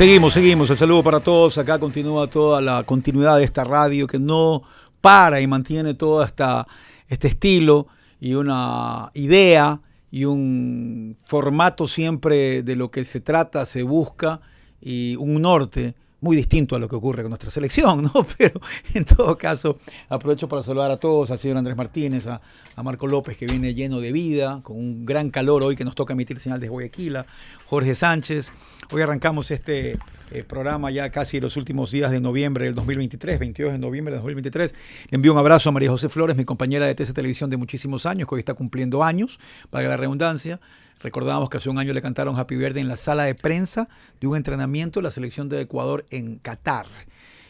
Seguimos, seguimos. El saludo para todos. Acá continúa toda la continuidad de esta radio que no para y mantiene todo esta, este estilo y una idea y un formato siempre de lo que se trata, se busca y un norte muy distinto a lo que ocurre con nuestra selección, ¿no? Pero en todo caso, aprovecho para saludar a todos, al señor Andrés Martínez, a, Marco López, que viene lleno de vida, con un gran calor hoy que nos toca emitir señal de Guayaquil, Jorge Sánchez. Hoy arrancamos este eh, programa ya casi los últimos días de noviembre del 2023, 22 de noviembre del 2023. Le envío un abrazo a María José Flores, mi compañera de TC Televisión de muchísimos años, que hoy está cumpliendo años, para la redundancia. Recordamos que hace un año le cantaron Happy Birthday en la sala de prensa de un entrenamiento de la selección de Ecuador en Qatar.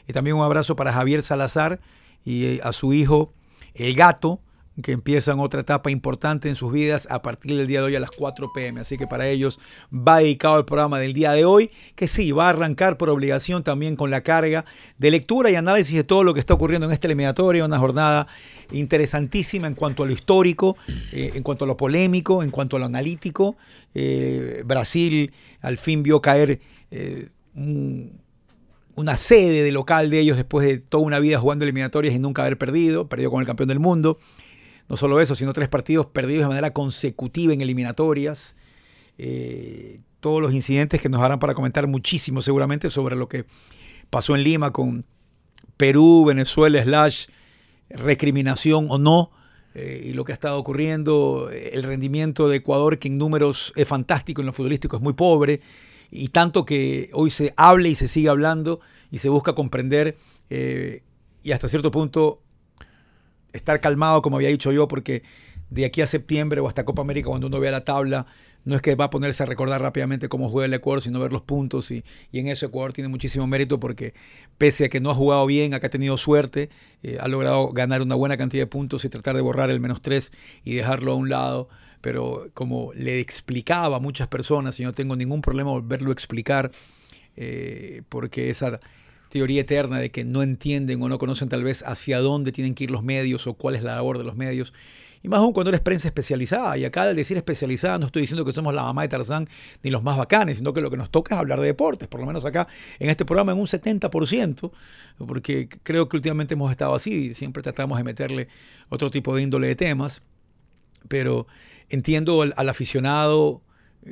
Y también un abrazo para Javier Salazar y eh, a su hijo, el gato, que empiezan otra etapa importante en sus vidas a partir del día de hoy a las 4 pm. Así que para ellos va dedicado el programa del día de hoy, que sí, va a arrancar por obligación también con la carga de lectura y análisis de todo lo que está ocurriendo en esta eliminatoria, una jornada interesantísima en cuanto a lo histórico, eh, en cuanto a lo polémico, en cuanto a lo analítico. Eh, Brasil al fin vio caer eh, un, una sede de local de ellos después de toda una vida jugando eliminatorias y nunca haber perdido, perdió con el campeón del mundo. No solo eso, sino tres partidos perdidos de manera consecutiva en eliminatorias. Eh, todos los incidentes que nos harán para comentar muchísimo seguramente sobre lo que pasó en Lima con Perú, Venezuela, slash recriminación o no, eh, y lo que ha estado ocurriendo, el rendimiento de Ecuador que en números es fantástico, en lo futbolístico es muy pobre, y tanto que hoy se hable y se sigue hablando y se busca comprender eh, y hasta cierto punto estar calmado, como había dicho yo, porque de aquí a septiembre o hasta Copa América, cuando uno vea la tabla, no es que va a ponerse a recordar rápidamente cómo juega el Ecuador, sino ver los puntos. Y, y en eso Ecuador tiene muchísimo mérito porque pese a que no ha jugado bien, acá ha tenido suerte, eh, ha logrado ganar una buena cantidad de puntos y tratar de borrar el menos tres y dejarlo a un lado. Pero como le explicaba a muchas personas, y no tengo ningún problema volverlo a explicar, eh, porque esa teoría eterna de que no entienden o no conocen tal vez hacia dónde tienen que ir los medios o cuál es la labor de los medios. Y más aún cuando eres prensa especializada. Y acá al decir especializada no estoy diciendo que somos la mamá de Tarzán ni los más bacanes, sino que lo que nos toca es hablar de deportes, por lo menos acá en este programa en un 70%, porque creo que últimamente hemos estado así, siempre tratamos de meterle otro tipo de índole de temas, pero entiendo al aficionado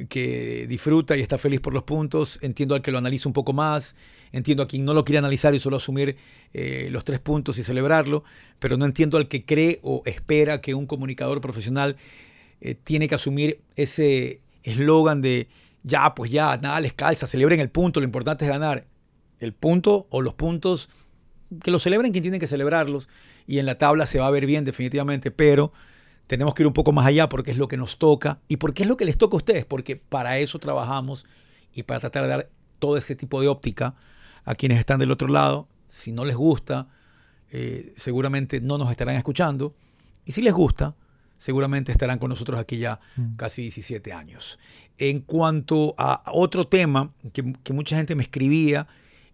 que disfruta y está feliz por los puntos, entiendo al que lo analiza un poco más, entiendo a quien no lo quiere analizar y solo asumir eh, los tres puntos y celebrarlo, pero no entiendo al que cree o espera que un comunicador profesional eh, tiene que asumir ese eslogan de ya, pues ya, nada les calza, celebren el punto, lo importante es ganar. El punto o los puntos, que lo celebren quien tiene que celebrarlos. Y en la tabla se va a ver bien definitivamente, pero tenemos que ir un poco más allá porque es lo que nos toca y porque es lo que les toca a ustedes, porque para eso trabajamos y para tratar de dar todo ese tipo de óptica a quienes están del otro lado. Si no les gusta, eh, seguramente no nos estarán escuchando. Y si les gusta, seguramente estarán con nosotros aquí ya mm. casi 17 años. En cuanto a otro tema que, que mucha gente me escribía,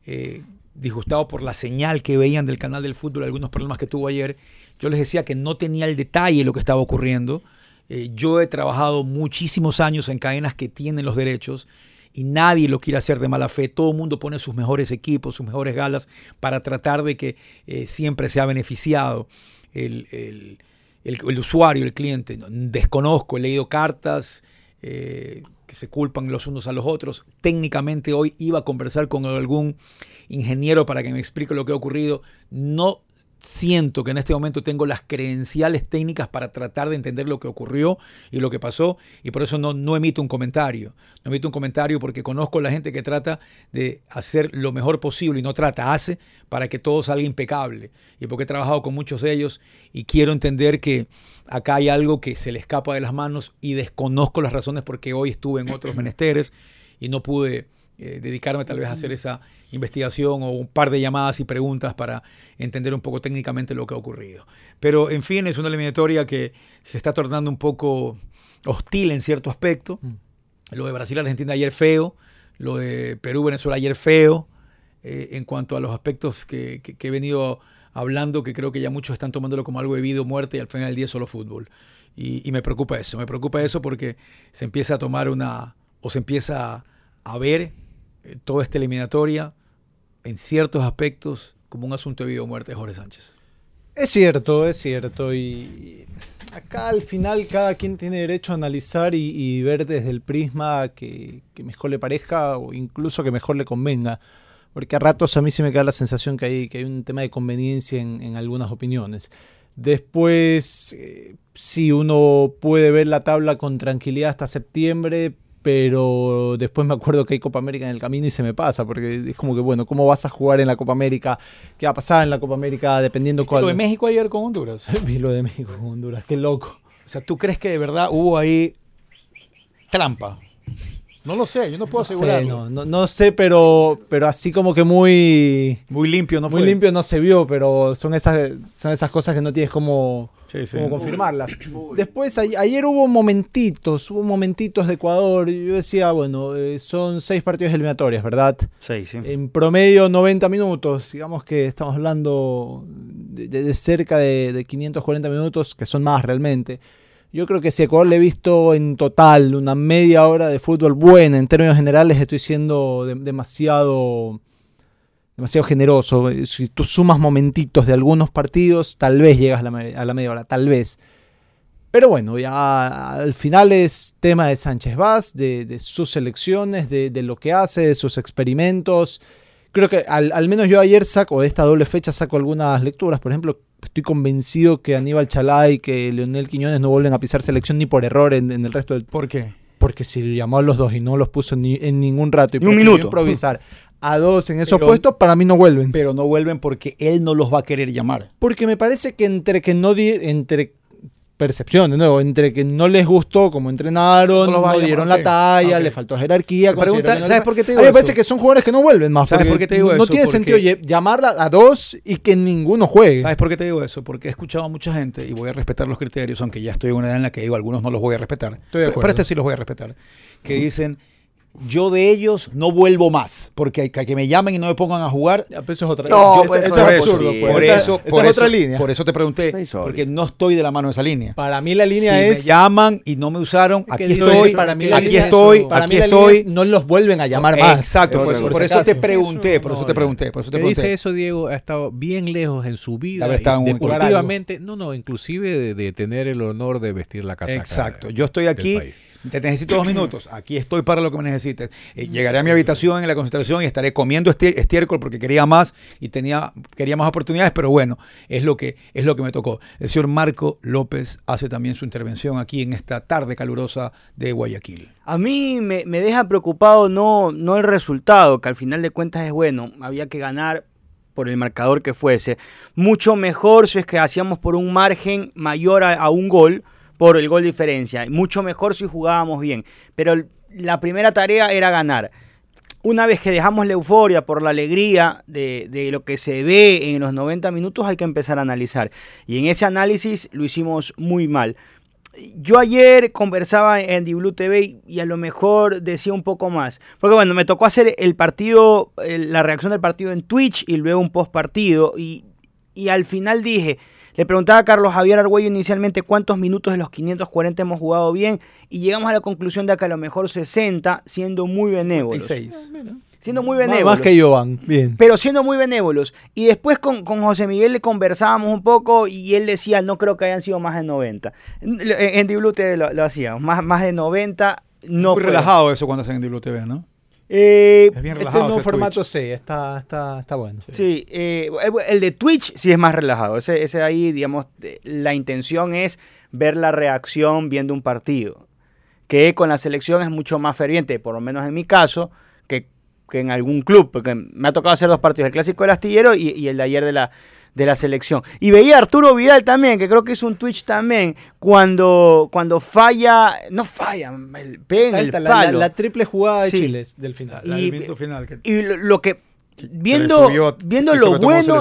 eh, disgustado por la señal que veían del canal del fútbol, algunos problemas que tuvo ayer, yo les decía que no tenía el detalle de lo que estaba ocurriendo. Eh, yo he trabajado muchísimos años en cadenas que tienen los derechos y nadie lo quiere hacer de mala fe. Todo el mundo pone sus mejores equipos, sus mejores galas para tratar de que eh, siempre sea beneficiado el, el, el, usuario, el cliente. Desconozco, he leído cartas eh, que se culpan los unos a los otros. Técnicamente hoy iba a conversar con algún ingeniero para que me explique lo que ha ocurrido. No siento que en este momento tengo las credenciales técnicas para tratar de entender lo que ocurrió y lo que pasó y por eso no, no emito un comentario. No emito un comentario porque conozco a la gente que trata de hacer lo mejor posible y no trata, hace para que todo salga impecable. Y porque he trabajado con muchos de ellos y quiero entender que acá hay algo que se le escapa de las manos y desconozco las razones porque hoy estuve en otros menesteres y no pude eh, dedicarme tal vez a hacer esa investigación o un par de llamadas y preguntas para entender un poco técnicamente lo que ha ocurrido. Pero en fin, es una eliminatoria que se está tornando un poco hostil en cierto aspecto. Lo de Brasil-Argentina ayer feo, lo de Perú-Venezuela ayer feo, eh, en cuanto a los aspectos que, que- que he venido hablando, que creo que ya muchos están tomándolo como algo de vida o muerte y al final del día solo fútbol. Y, y me preocupa eso, me preocupa eso porque se empieza a tomar una, o se empieza a ver eh, toda esta eliminatoria en ciertos aspectos como un asunto de vida o muerte Jorge Sánchez. Es cierto, es cierto. Y acá al final cada quien tiene derecho a analizar y, ver desde el prisma que, que mejor le parezca o incluso que mejor le convenga. Porque a ratos a mí se me queda la sensación que hay, que hay un tema de conveniencia en, en algunas opiniones. Después, eh, sí, uno puede ver la tabla con tranquilidad hasta septiembre, pero después me acuerdo que hay Copa América en el camino y se me pasa, porque es como que, bueno, ¿cómo vas a jugar en la Copa América? ¿Qué va a pasar en la Copa América dependiendo cuál? Lo de México ayer con Honduras. Vi lo de México con Honduras, qué loco. O sea, ¿tú crees que de verdad hubo ahí trampa? No lo sé, yo no puedo No sé, asegurarlo. no, no, no sé, pero, pero así como que muy, Muy limpio, ¿no muy fue? limpio no se vio, pero son esas, son esas cosas que no tienes como, Sí, sí. como confirmarlas. Después, a- ayer hubo momentitos, hubo momentitos de Ecuador. Yo decía, bueno, eh, son seis partidos eliminatorias, ¿verdad? Sí, sí. En promedio 90 minutos, digamos que estamos hablando de cerca de, de 540 minutos, que son más realmente. Yo creo que si a Ecuador le he visto en total una media hora de fútbol buena, en términos generales estoy siendo de- demasiado, demasiado generoso. Si tú sumas momentitos de algunos partidos, tal vez llegas a la, a la media hora, tal vez. Pero bueno, ya al final es tema de Sánchez Vaz, de, sus elecciones, de, de lo que hace, de sus experimentos. Creo que al, al menos yo ayer saco, de esta doble fecha, saco algunas lecturas. Por ejemplo, estoy convencido que Aníbal Chalá y que Leonel Quiñones no vuelven a pisar selección ni por error en, en el resto del... ¿Por qué? Porque si llamó a los dos y no los puso ni, en ningún rato y Ni un minuto. improvisar a dos en esos Pero- puestos, para mí no vuelven. Pero no vuelven porque él no los va a querer llamar. Porque me parece que entre que no di- entre percepción, de nuevo, entre que no les gustó como entrenaron, No no, dieron la talla, Ok. le faltó jerarquía. Pregunta- ¿sabes por qué te digo A mí me eso? parece que son jugadores que no vuelven más. ¿Sabes por qué te digo no eso? tiene Porque- sentido llamarla a dos y que ninguno juegue. ¿Sabes por qué te digo eso? Porque he escuchado a mucha gente y voy a respetar los criterios, aunque ya estoy en una edad en la que digo algunos no los voy a respetar. Estoy de pero, acuerdo. pero este sí los voy a respetar. Que dicen, yo de ellos no vuelvo más, porque hay que, que me llamen y no me pongan a jugar. Ya, eso es otra No, eso, pues, eso es absurdo. sí. pues. por Esa- eso, esa por es eso- otra línea. Por eso te pregunté, porque no estoy de la mano de esa línea. Para mí la línea si es... me llaman y no me usaron, ¿Qué aquí estoy, para mí la aquí línea es- estoy, para aquí mí la línea estoy. es no los vuelven a llamar más. Exacto, por, eso- te pregunté, por no, eso te pregunté, por eso te pregunté. dice eso, Diego, ha estado bien lejos en su vida. Debe estar y en un- deportivamente, no, no, inclusive de, de tener el honor de vestir la casaca. Exacto. Yo estoy aquí. Te necesito dos minutos. Aquí estoy para lo que me necesites. Eh, llegaré a mi habitación en la concentración y estaré comiendo estiércol porque quería más y tenía quería más oportunidades, pero bueno, es lo que es lo que me tocó. El señor Marco López hace también su intervención aquí en esta tarde calurosa de Guayaquil. A mí me, me deja preocupado no, no el resultado, que al final de cuentas es bueno. Había que ganar por el marcador que fuese. Mucho mejor si es que hacíamos por un margen mayor a, a un gol, por el gol diferencia. Mucho mejor si jugábamos bien. Pero la primera tarea era ganar. Una vez que dejamos la euforia por la alegría de, de lo que se ve en los 90 minutos, hay que empezar a analizar. Y en ese análisis lo hicimos muy mal. Yo ayer conversaba en Diblu TV y a lo mejor decía un poco más. Porque bueno, me tocó hacer el partido, la reacción del partido en Twitch y luego un post partido. Y, y al final dije, le preguntaba a Carlos Javier Argüello inicialmente cuántos minutos de los 540 hemos jugado bien. Y llegamos a la conclusión de que a lo mejor 60, siendo muy benévolos. 36. Siendo muy Más, benévolos más que Jovan. Bien. pero siendo muy benévolos. Y después con, con José Miguel le conversábamos un poco y él decía, no creo que hayan sido más de 90. En, en Diblu TV lo, lo hacíamos, más, más de 90 no muy fue. relajado eso cuando hacen en WTV, ¿no? Eh, Es bien Este relajado. nuevo ese formato Twitch. sí, está, está, está bueno. Sí, eh, el de Twitch sí es más relajado. Ese, ese ahí, digamos, la intención es ver la reacción viendo un partido. Que con la selección es mucho más ferviente, por lo menos en mi caso, que, que en algún club, porque me ha tocado hacer dos partidos, el clásico del astillero y, y el de ayer de la, de la selección. Y veía a Arturo Vidal también, que creo que hizo un Twitch también, cuando, cuando falla, no falla, el, pega en el Falta la, la- palo. la triple jugada de Sí. Chile del final. La Y- del final. Que, y lo, lo que, viendo, subió- viendo lo bueno.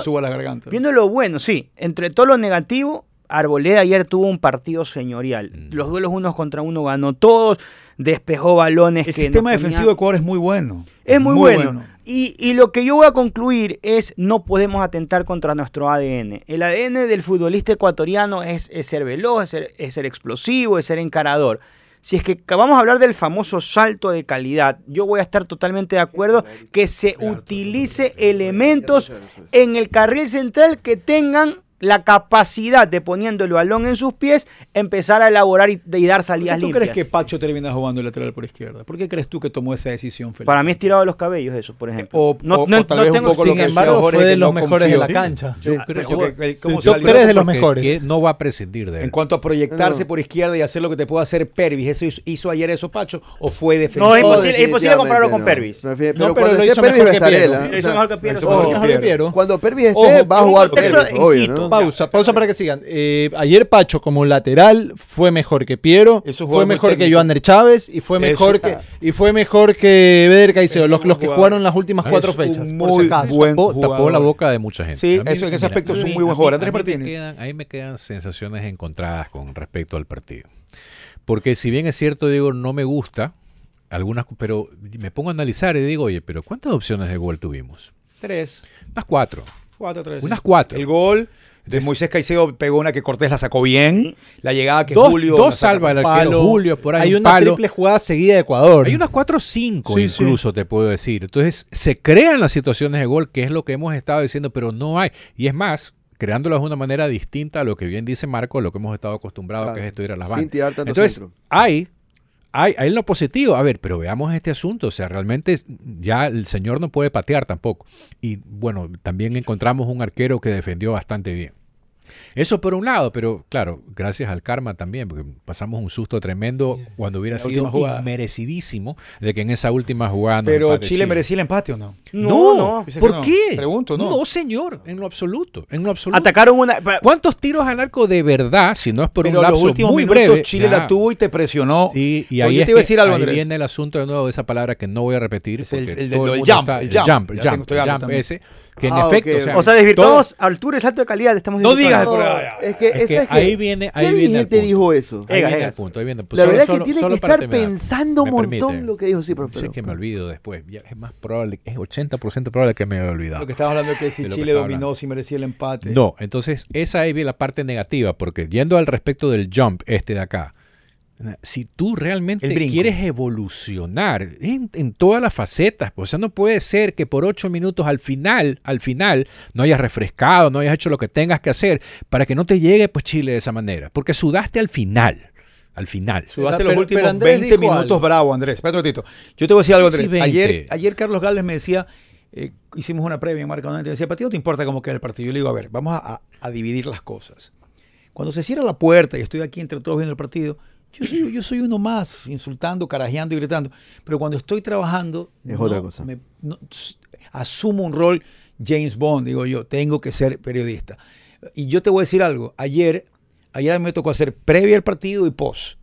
Viendo lo bueno, sí. Entre todo lo negativo, Arboleda ayer tuvo un partido señorial. Mm. Los duelos unos contra uno ganó todos, despejó balones. El que sistema defensivo de Ecuador es muy bueno. Es muy, bueno. Y, y lo que yo voy a concluir es no podemos atentar contra nuestro ADN. El ADN del futbolista ecuatoriano es, es ser veloz, es ser, es ser explosivo, es ser encarador. Si es que vamos a hablar del famoso salto de calidad, yo voy a estar totalmente de acuerdo que se utilice elementos en el carril central que tengan la capacidad de poniendo el balón en sus pies, empezar a elaborar y, y dar ¿Por salidas tú limpias. crees que Pacho termina jugando el lateral por izquierda? ¿Por qué crees tú que tomó esa decisión, Félix? Para mí es tirado de los cabellos eso, por ejemplo. O- no, o- no- o tal no vez un tengo- poco lo Sin que embargo, Jorge, fue de los no mejores de la cancha. Yo creo que- de los mejores. que no va a prescindir de él. En cuanto a proyectarse No. por izquierda y hacer lo que te puede hacer Pervis, ¿eso hizo, hizo ayer eso Pacho o fue No, defensivo? es imposible- es imposible compararlo con Pervis. no. Pero, No, lo hizo Pervis mejor que Piero. Cuando Pervis esté, va a jugar Pervis, obvio, ¿no? Pausa, pausa para que sigan. Eh, ayer Pacho como lateral fue mejor que Piero, un fue mejor que. Joander Chávez y fue Eso. mejor que y fue mejor que Beder Caicedo, los, un los que jugaron las últimas Es cuatro un fechas, por muy si acaso. buen tapó, tapó la boca de mucha gente. Sí, eso en ese aspecto es un muy buen jugador. Andrés Martínez. ahí me quedan sensaciones encontradas con respecto al partido. Porque si bien es cierto, digo, no me gusta, algunas, pero me pongo a analizar y digo, oye, pero ¿cuántas opciones de gol tuvimos? Tres, Unas cuatro. cuatro, tres. Unas cuatro. El gol de Des- Moisés Caicedo pegó una que Cortés la sacó bien. La llegada que Dos, Julio. dos salva el arquero Palo. Julio, por ahí Hay un una palo. triple jugada seguida de Ecuador. Hay unas 4 o 5 Sí, sí. incluso, te puedo decir. Entonces, se crean las situaciones de gol, que es lo que hemos estado diciendo, pero no hay. Y es más, creándolas de una manera distinta a lo que bien dice Marco, lo que hemos estado acostumbrados, Claro. que es esto ir a las bandas. Entonces, centro. hay, hay, hay lo positivo. A ver, pero veamos este asunto. O sea, realmente ya el señor no puede patear tampoco. Y bueno, también encontramos un arquero que defendió bastante bien. Eso por un lado, pero claro, gracias al karma también, porque pasamos un susto tremendo cuando hubiera La sido merecidísimo de que en esa última jugada Pero Chile merecía el empate o no? No, no. Que ¿Por no. qué? Pregunto, ¿no? señor, en lo absoluto, en lo absoluto. Atacaron una. pa- ¿Cuántos tiros al arco de verdad, si no es por Pero un lapso muy minutos breve? Chile ya. la tuvo y te presionó. Sí, y ahí, es te iba a decir algo, ahí viene el asunto de nuevo de esa palabra que no voy a repetir. Es el- el el jump, está- el el jump. jump, el jump, jump también. ese, que en Ah, efecto, ok, o sea. O sea, desvirtuamos altura y salto de calidad. Estamos No digas. Es que, Es que esa es que- ahí viene- ahí ¿Qué viene el punto. dijo eso? ahí Ega, viene el punto, ahí viene. Pues La solo- verdad es que solo- tiene solo que estar terminar. pensando un montón permite. lo que dijo. Sí, Sí, pero- que me olvido después. Ya es más probable, es 80% probable que me haya olvidado. Lo que estabas hablando es que si De lo que Chile dominó, hablando. si merecía el empate. No, entonces esa ahí viene la parte negativa, porque yendo al respecto del jump este de acá, si tú realmente quieres evolucionar en, en todas las facetas, pues, o sea, no puede ser que por ocho minutos al final, al final, no hayas refrescado, no hayas hecho lo que tengas que hacer para que no te llegue pues Chile de esa manera, porque sudaste al final, al final. Sudaste Pero- los últimos pero Andrés 20 dijo minutos algo. bravo, Andrés. Un ratito. Yo te voy a decir algo, sí, Andrés. 20. ayer, ayer Carlos Gálvez me decía, eh, hicimos una previa en Marca Donante, me decía, ¿para ti no te importa cómo queda el partido? Yo le digo, a ver, vamos a, a- a dividir las cosas. Cuando se cierra la puerta y estoy aquí entre todos viendo el partido, yo soy, yo soy uno más, insultando, carajeando y gritando. Pero cuando estoy trabajando, Es no otra cosa. me- no, s- asumo un rol James Bond, digo yo, tengo que ser periodista. Y yo te voy a decir algo, ayer, ayer me tocó hacer previa al partido y post.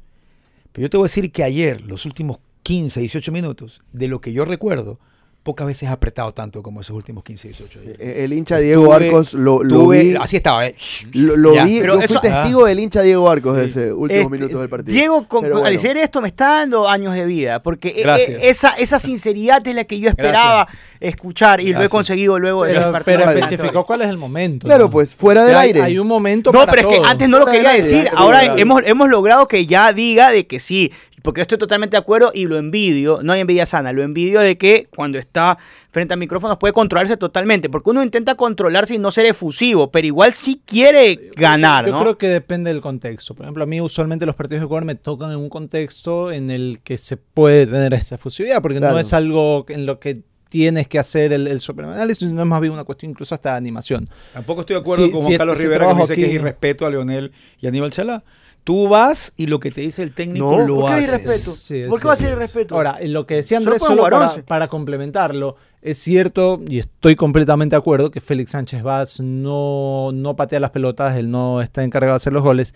Pero yo te voy a decir que ayer, los últimos 15, 18 minutos, de lo que yo recuerdo, pocas veces apretado tanto como esos últimos 15, 18 ayer. Eh, El hincha Diego Tuve- Arcos lo, lo tuve- vi. así estaba, ¿eh? Lo, lo Ya. vi, Pero yo fui eso- testigo del hincha Diego Arcos de Sí. ese últimos Este, minutos del partido. Diego, con, al decir esto, me está dando años de vida. Porque e- e- Gracias. esa, esa sinceridad es la que yo esperaba escuchar y lo he conseguido luego de Pero, partido. pero Vale. especificó cuál es el momento. Claro, ¿no? pues, fuera del Ya aire. Hay un momento No, para pero es que antes no lo quería aire, decir. Ahora hemos logrado que ya diga de que sí. Porque estoy totalmente de acuerdo y lo envidio. No hay envidia sana. Lo envidio de que cuando está frente a micrófonos puede controlarse totalmente. Porque uno intenta controlarse y no ser efusivo. Pero igual sí quiere ganar, Yo ¿no? creo que depende del contexto. Por ejemplo, a mí usualmente los partidos de Ecuador me tocan en un contexto en el que se puede tener esa efusividad, porque Claro. no es algo en lo que tienes que hacer el, el superanálisis, no es más bien una cuestión incluso hasta de animación. Tampoco estoy de acuerdo Sí, con Carlos Rivera que me dice que es irrespeto a Leonel y Aníbal Chalá. Tú vas y lo que te dice el técnico No, lo ¿por qué haces. irrespeto? Sí, ¿Por sí, qué va a ser irrespeto? Ahora, en lo que decía Andrés, solo para, 11. para complementarlo, es cierto, y estoy completamente de acuerdo, que Félix Sánchez Vaz no, no patea las pelotas, él no está encargado de hacer los goles.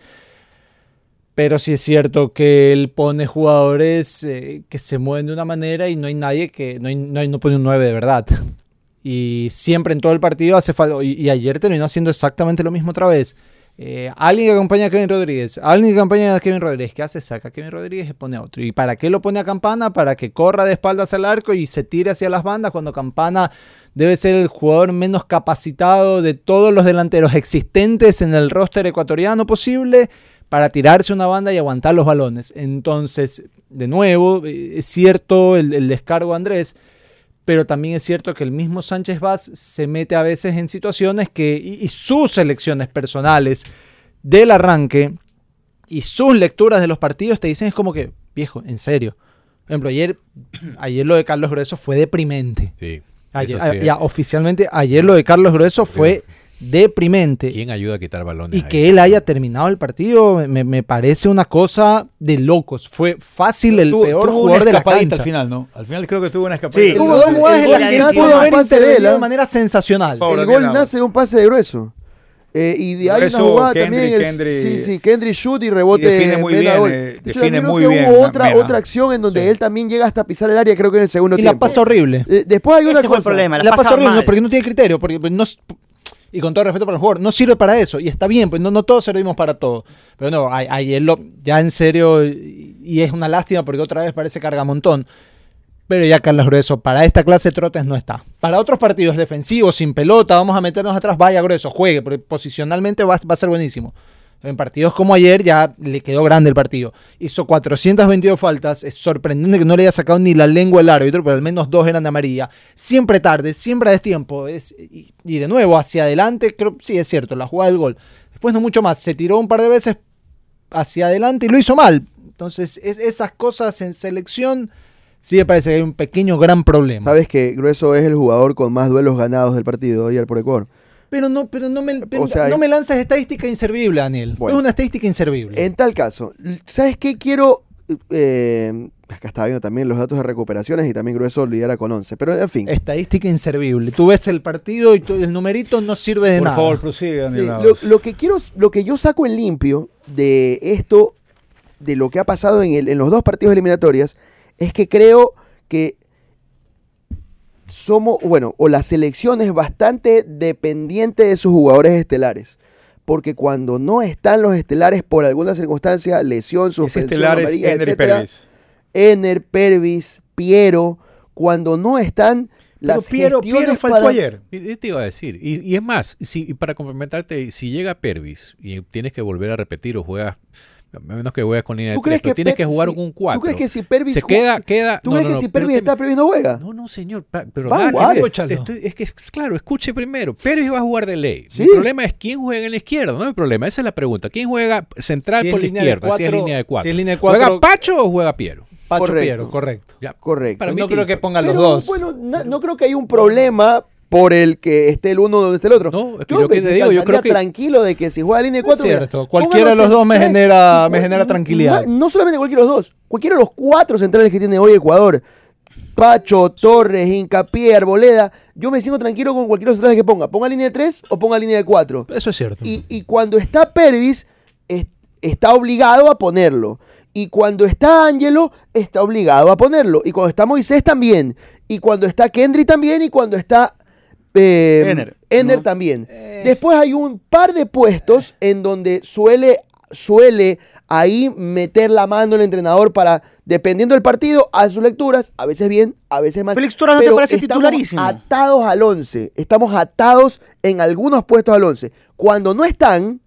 Pero sí es cierto que él pone jugadores eh, que se mueven de una manera y no hay nadie que. No, hay- no, hay- no pone un 9 de verdad. Y siempre en todo el partido hace falta. Y, y ayer terminó haciendo exactamente lo mismo otra vez. Eh, alguien que acompaña a Kevin Rodríguez, alguien que acompaña a Kevin Rodríguez, ¿qué hace? Saca a Kevin Rodríguez y pone a otro. ¿Y para qué lo pone a Campana? Para que corra de espaldas al arco y se tire hacia las bandas cuando Campana debe ser el jugador menos capacitado de todos los delanteros existentes en el roster ecuatoriano posible para tirarse una banda y aguantar los balones. Entonces, de nuevo, eh, es cierto el, el descargo de Andrés, pero también es cierto que el mismo Sánchez Vaz se mete a veces en situaciones que, y, y sus elecciones personales del arranque y sus lecturas de los partidos te dicen es como que, viejo, en serio. Por ejemplo, ayer, ayer lo de Carlos Grueso fue deprimente. Sí. Ayer- ya, oficialmente, ayer lo de Carlos Grueso fue deprimente. ¿Quién ayuda a quitar balones? Y ahí? que él haya terminado el partido me, me parece una cosa de locos. Fue fácil el Tuvo- peor tuvo jugador una de la cancha. al final, ¿no? Al final creo que tuvo una escapadita. Sí. Tuvo dos jugadas en las de que nace de haber pase de él, intervenido de manera sensacional. Favor, El gol nace de un pase de grueso. Eh, y de- hay Grueso, una jugada Kendry, también. el- sí, sí, Kendry shoot y rebote. Y define muy bien, gol. eh, De hecho, define muy que bien, Hubo otra, Mena. otra acción en donde Sí. él también llega hasta pisar el área, creo que en el segundo Y la tiempo. pasa horrible. Eh, después hay una Ese fue el cosa. problema. La, La pasa pasa horrible mal. no, porque no tiene criterio. Porque pues, no, y con todo respeto para el jugador, no sirve para eso. Y está bien, pues no, no todos servimos para todo. Pero no, a- ayer lo, ya en serio, y, es una lástima porque otra vez parece carga montón. Pero ya Carlos Grueso, para esta clase de trotes no está. Para otros partidos defensivos, sin pelota, vamos a meternos atrás, vaya Grueso, juegue, porque posicionalmente va a ser buenísimo. En partidos como ayer ya le quedó grande el partido. Hizo 422 faltas. Es sorprendente que no le haya sacado ni la lengua al árbitro, pero al menos dos eran de amarilla. Siempre tarde, siempre a destiempo. Es, y, y de nuevo, hacia adelante, creo, sí es cierto, la jugada del gol. Después no mucho más. Se tiró un par de veces hacia adelante y lo hizo mal. Entonces, es, esas cosas en selección sí me parece que hay un pequeño gran problema. Sabes que Grueso es el jugador con más duelos ganados del partido ayer por Ecuador. Pero no, pero no me, pero O sea, no me lanzas estadística inservible, Daniel. Bueno. es una estadística inservible. En tal caso, ¿sabes qué quiero? Eh, acá estaba viendo también los datos de recuperaciones y también Grueso lidera con 11. Pero en fin. Estadística inservible. Tú ves el partido y tú- el numerito no sirve de Por nada. favor, prosigue, Sí, Daniel. lo, Navas. lo que quiero, lo que yo saco en limpio de esto, de lo que ha pasado en, el- en los dos partidos eliminatorias, es que creo que somos, bueno, o la selección es bastante dependiente de sus jugadores estelares. Porque cuando no están los estelares por alguna circunstancia, lesión, suspensión, estelar es amarilla, Ener etcétera, Pérez. Ener, Pervis, Piero, cuando no están Pero las Piero, gestiones Piero faltó para- ayer. Y- y te iba a decir, y, y es más, si, y para complementarte, si llega Pervis y tienes que volver a repetir o juegas, a menos que juegues con línea de ¿Tú crees que tienes que jugar si- con un 4. ¿Tú crees que si Pervis se queda, queda. ¿Tú no, crees no, que si Pervis está, Pervis no juega? No, no, señor, pero Va a dale, Escúchalo. estoy- es que, es claro, escuche primero. Pervis va a jugar de ley. Sí. El problema es quién juega en la izquierda, no hay problema. Esa es la pregunta. ¿Quién juega central Si por la izquierda? si es línea de 4. si es línea de ¿Juega cuatro- Pacho o juega Piero? Pacho Correcto. Piero, correcto. Ya. Correcto. Para mí no creo que pongan los dos. Bueno, no creo que haya un problema por el que esté el uno donde esté el otro. No, es que yo que te digo, yo creo que- tranquilo de que si juega línea de Es cuatro. mira, cierto, cualquiera de los dos me genera- me genera tranquilidad. No, no solamente cualquiera de los dos, cualquiera de los cuatro centrales que tiene hoy Ecuador. Pacho, Torres, Hincapié, Arboleda. Yo me siento tranquilo con cualquiera de los centrales que ponga. Ponga línea de tres o ponga línea de cuatro. Eso es cierto. Y, y cuando está Pervis, es- está obligado a ponerlo. Y cuando está Ángelo, está obligado a ponerlo. Y cuando está Moisés también. Y cuando está Kendry también. Y cuando está eh, Ener, Ener ¿no? también. Después hay un par de puestos en donde suele, suele ahí meter la mano el entrenador para, dependiendo del partido, a sus lecturas, a veces bien, a veces mal. Félix Torres, ¿no te parece titularísimo? atados al 11, estamos atados en algunos puestos al 11. Cuando no están,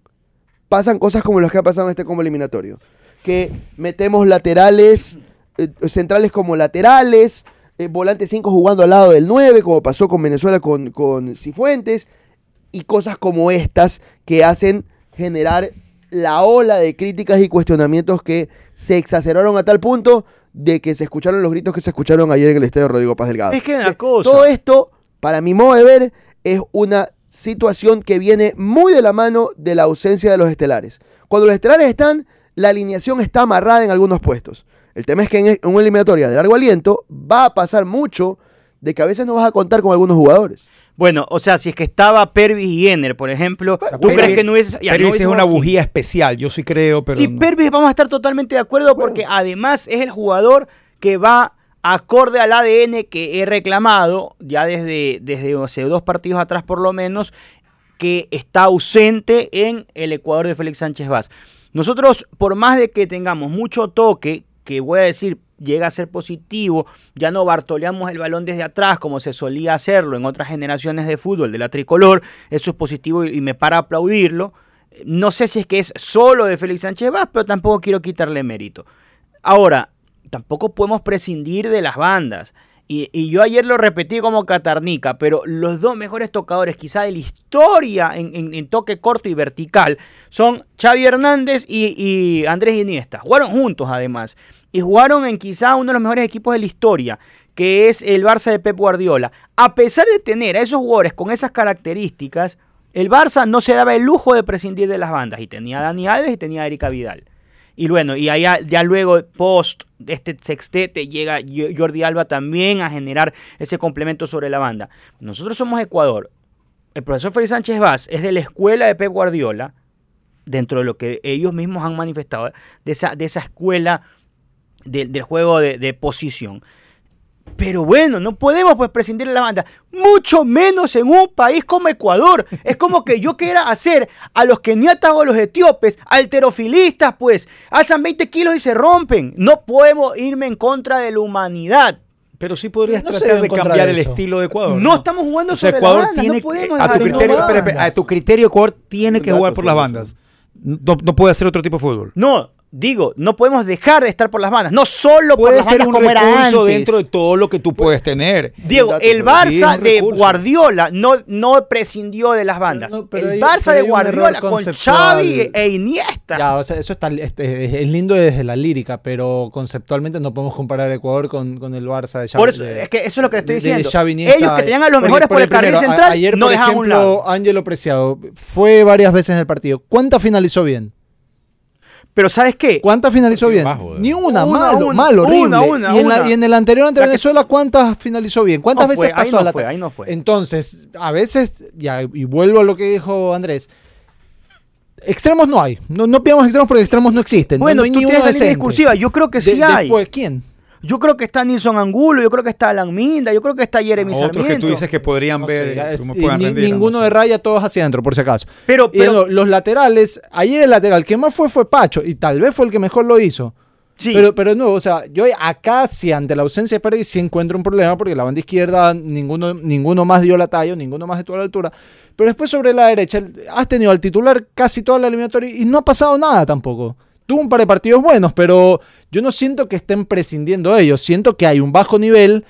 pasan cosas como las que han pasado en este combo eliminatorio. Que metemos laterales, eh, centrales como laterales, eh, volante 5 jugando al lado del 9, como pasó con Venezuela con, con Cifuentes, y cosas como estas que hacen generar la ola de críticas y cuestionamientos que se exacerbaron a tal punto de que se escucharon los gritos que se escucharon ayer en el estadio Rodrigo Paz Delgado. Es que una cosa. Todo esto, para mi modo de ver, es una situación que viene muy de la mano de la ausencia de los estelares. Cuando los estelares están, la alineación está amarrada en algunos puestos. El tema es que en en una eliminatoria de largo aliento va a pasar mucho de que a veces no vas a contar con algunos jugadores. Bueno, o sea, si es que estaba Pervis y Ener, por ejemplo, ¿tú Pervis- crees que no hubiese... ya, no hubiese es una bujía especial, yo sí creo, pero sí, no. Pervis vamos a estar totalmente de acuerdo porque además es el jugador que va acorde al ADN que he reclamado ya desde, desde hace dos partidos atrás por lo menos, que está ausente en el Ecuador de Félix Sánchez Vaz. Nosotros, por más de que tengamos mucho toque, que voy a decir llega a ser positivo, ya no bartoleamos el balón desde atrás como se solía hacerlo en otras generaciones de fútbol de la tricolor, eso es positivo y, me para aplaudirlo. No sé si es que es solo de Félix Sánchez Vaz, pero tampoco quiero quitarle mérito. Ahora, tampoco podemos prescindir de las bandas. Y, y yo ayer lo repetí como catarnica, pero los dos mejores tocadores quizá de la historia en, toque corto y vertical son Xavi Hernández y, y Andrés Iniesta. Jugaron juntos además. Y jugaron en quizá uno de los mejores equipos de la historia, que es el Barça de Pep Guardiola. A pesar de tener a esos jugadores con esas características, el Barça no se daba el lujo de prescindir de las bandas. Y tenía a Dani Alves y tenía a Erika Vidal. Y bueno, y allá ya luego, post este sextete, llega Jordi Alba también a generar ese complemento sobre la banda. Nosotros somos Ecuador. El profesor Félix Sánchez Vaz es de la escuela de Pep Guardiola, dentro de lo que ellos mismos han manifestado, de esa, de esa escuela de- del juego de posición. Pero bueno, no podemos pues prescindir de la banda, mucho menos en un país como Ecuador. Es como que yo quiera hacer a los keniatas o a los etíopes alterofilistas, pues, alzan 20 kilos y se rompen. No podemos irme en contra de la humanidad. Pero sí podrías No tratar de cambiar de el estilo de Ecuador. No estamos jugando O sea, sobre Ecuador la banda, tiene no que- a tu de criterio, jugar. espera, espera, a tu criterio Ecuador tiene que jugar por las bandas. No, no puede hacer otro tipo de fútbol. No, digo, no podemos dejar de estar por las bandas. No solo por Puede las ser bandas como era antes. dentro de todo lo que tú puedes tener. Diego, el Barça de. Guardiola no, no prescindió de las bandas. no, el Barça de Guardiola con. Xavi e Iniesta. Ya, o sea, eso está este, es lindo desde la lírica, pero conceptualmente no podemos comparar Ecuador con, con el Barça de Xavi. Por eso, de- es que eso es lo que estoy de- de diciendo. Iniesta. Ellos que tenían a los mejores por el carril a- central ayer, no por dejaban un lado. Ángelo Preciado fue varias veces en el partido. ¿Cuántas finalizó bien? Pero ¿sabes qué? ¿Cuántas finalizó bien? bajo, de- Ni una, Una, malo, una, malo, horrible. una, una, y, en la- una. y en el anterior ante Venezuela, ¿cuántas finalizó bien? ¿Cuántas No veces fue, ahí pasó no a la fue, ahí no fue. Entonces, a veces, ya, y vuelvo a lo que dijo Andrés. Extremos no hay. No, no pidamos extremos porque extremos no existen. No- Bueno, no, hay tú tienes la línea discursiva. Yo creo que De- sí hay. Después, ¿quién? Yo creo que está Nilson Angulo, yo creo que está Alan Minda, yo creo que está Jeremy Otros que Sarmiento. tú dices que podrían No ver sé, es- puedan ni- rendir, ninguno no de sé. raya, todos hacia adentro, por si acaso. Pero, pero lo- los laterales, ayer el lateral que más fue fue Pacho, y tal vez fue el que mejor lo hizo. sí. Pero, pero nuevo, o sea, yo acá sí, ante la ausencia de Pérez, sí encuentro un problema porque la banda izquierda, ninguno, ninguno más dio la talla, ninguno más estuvo a la altura. Pero después sobre la derecha, has tenido al titular casi toda la eliminatoria y no ha pasado nada tampoco. Tuvo un par de partidos buenos, pero yo no siento que estén prescindiendo de ellos. Siento que hay un bajo nivel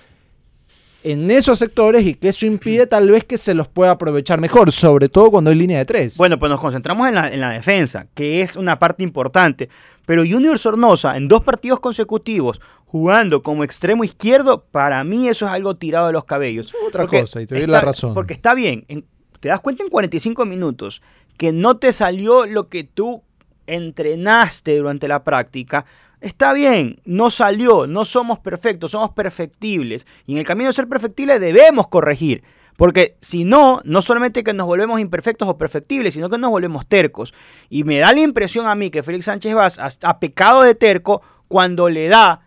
en esos sectores y que eso impide tal vez que se los pueda aprovechar mejor, sobre todo cuando hay línea de tres. Bueno, pues nos concentramos en la, en la defensa, que es una parte importante. Pero Junior Sornosa, en dos partidos consecutivos, jugando como extremo izquierdo, para mí eso es algo tirado de los cabellos. otra Porque cosa, y te doy está- la razón. Porque está bien, en- te das cuenta en 45 minutos que no te salió lo que tú entrenaste durante la práctica. Está bien, no salió, no somos perfectos, somos perfectibles. Y en el camino de ser perfectibles debemos corregir. Porque si no, no solamente que nos volvemos imperfectos o perfectibles, sino que nos volvemos tercos. Y me da la impresión a mí que Félix Sánchez Vaz ha- pecado de terco cuando le da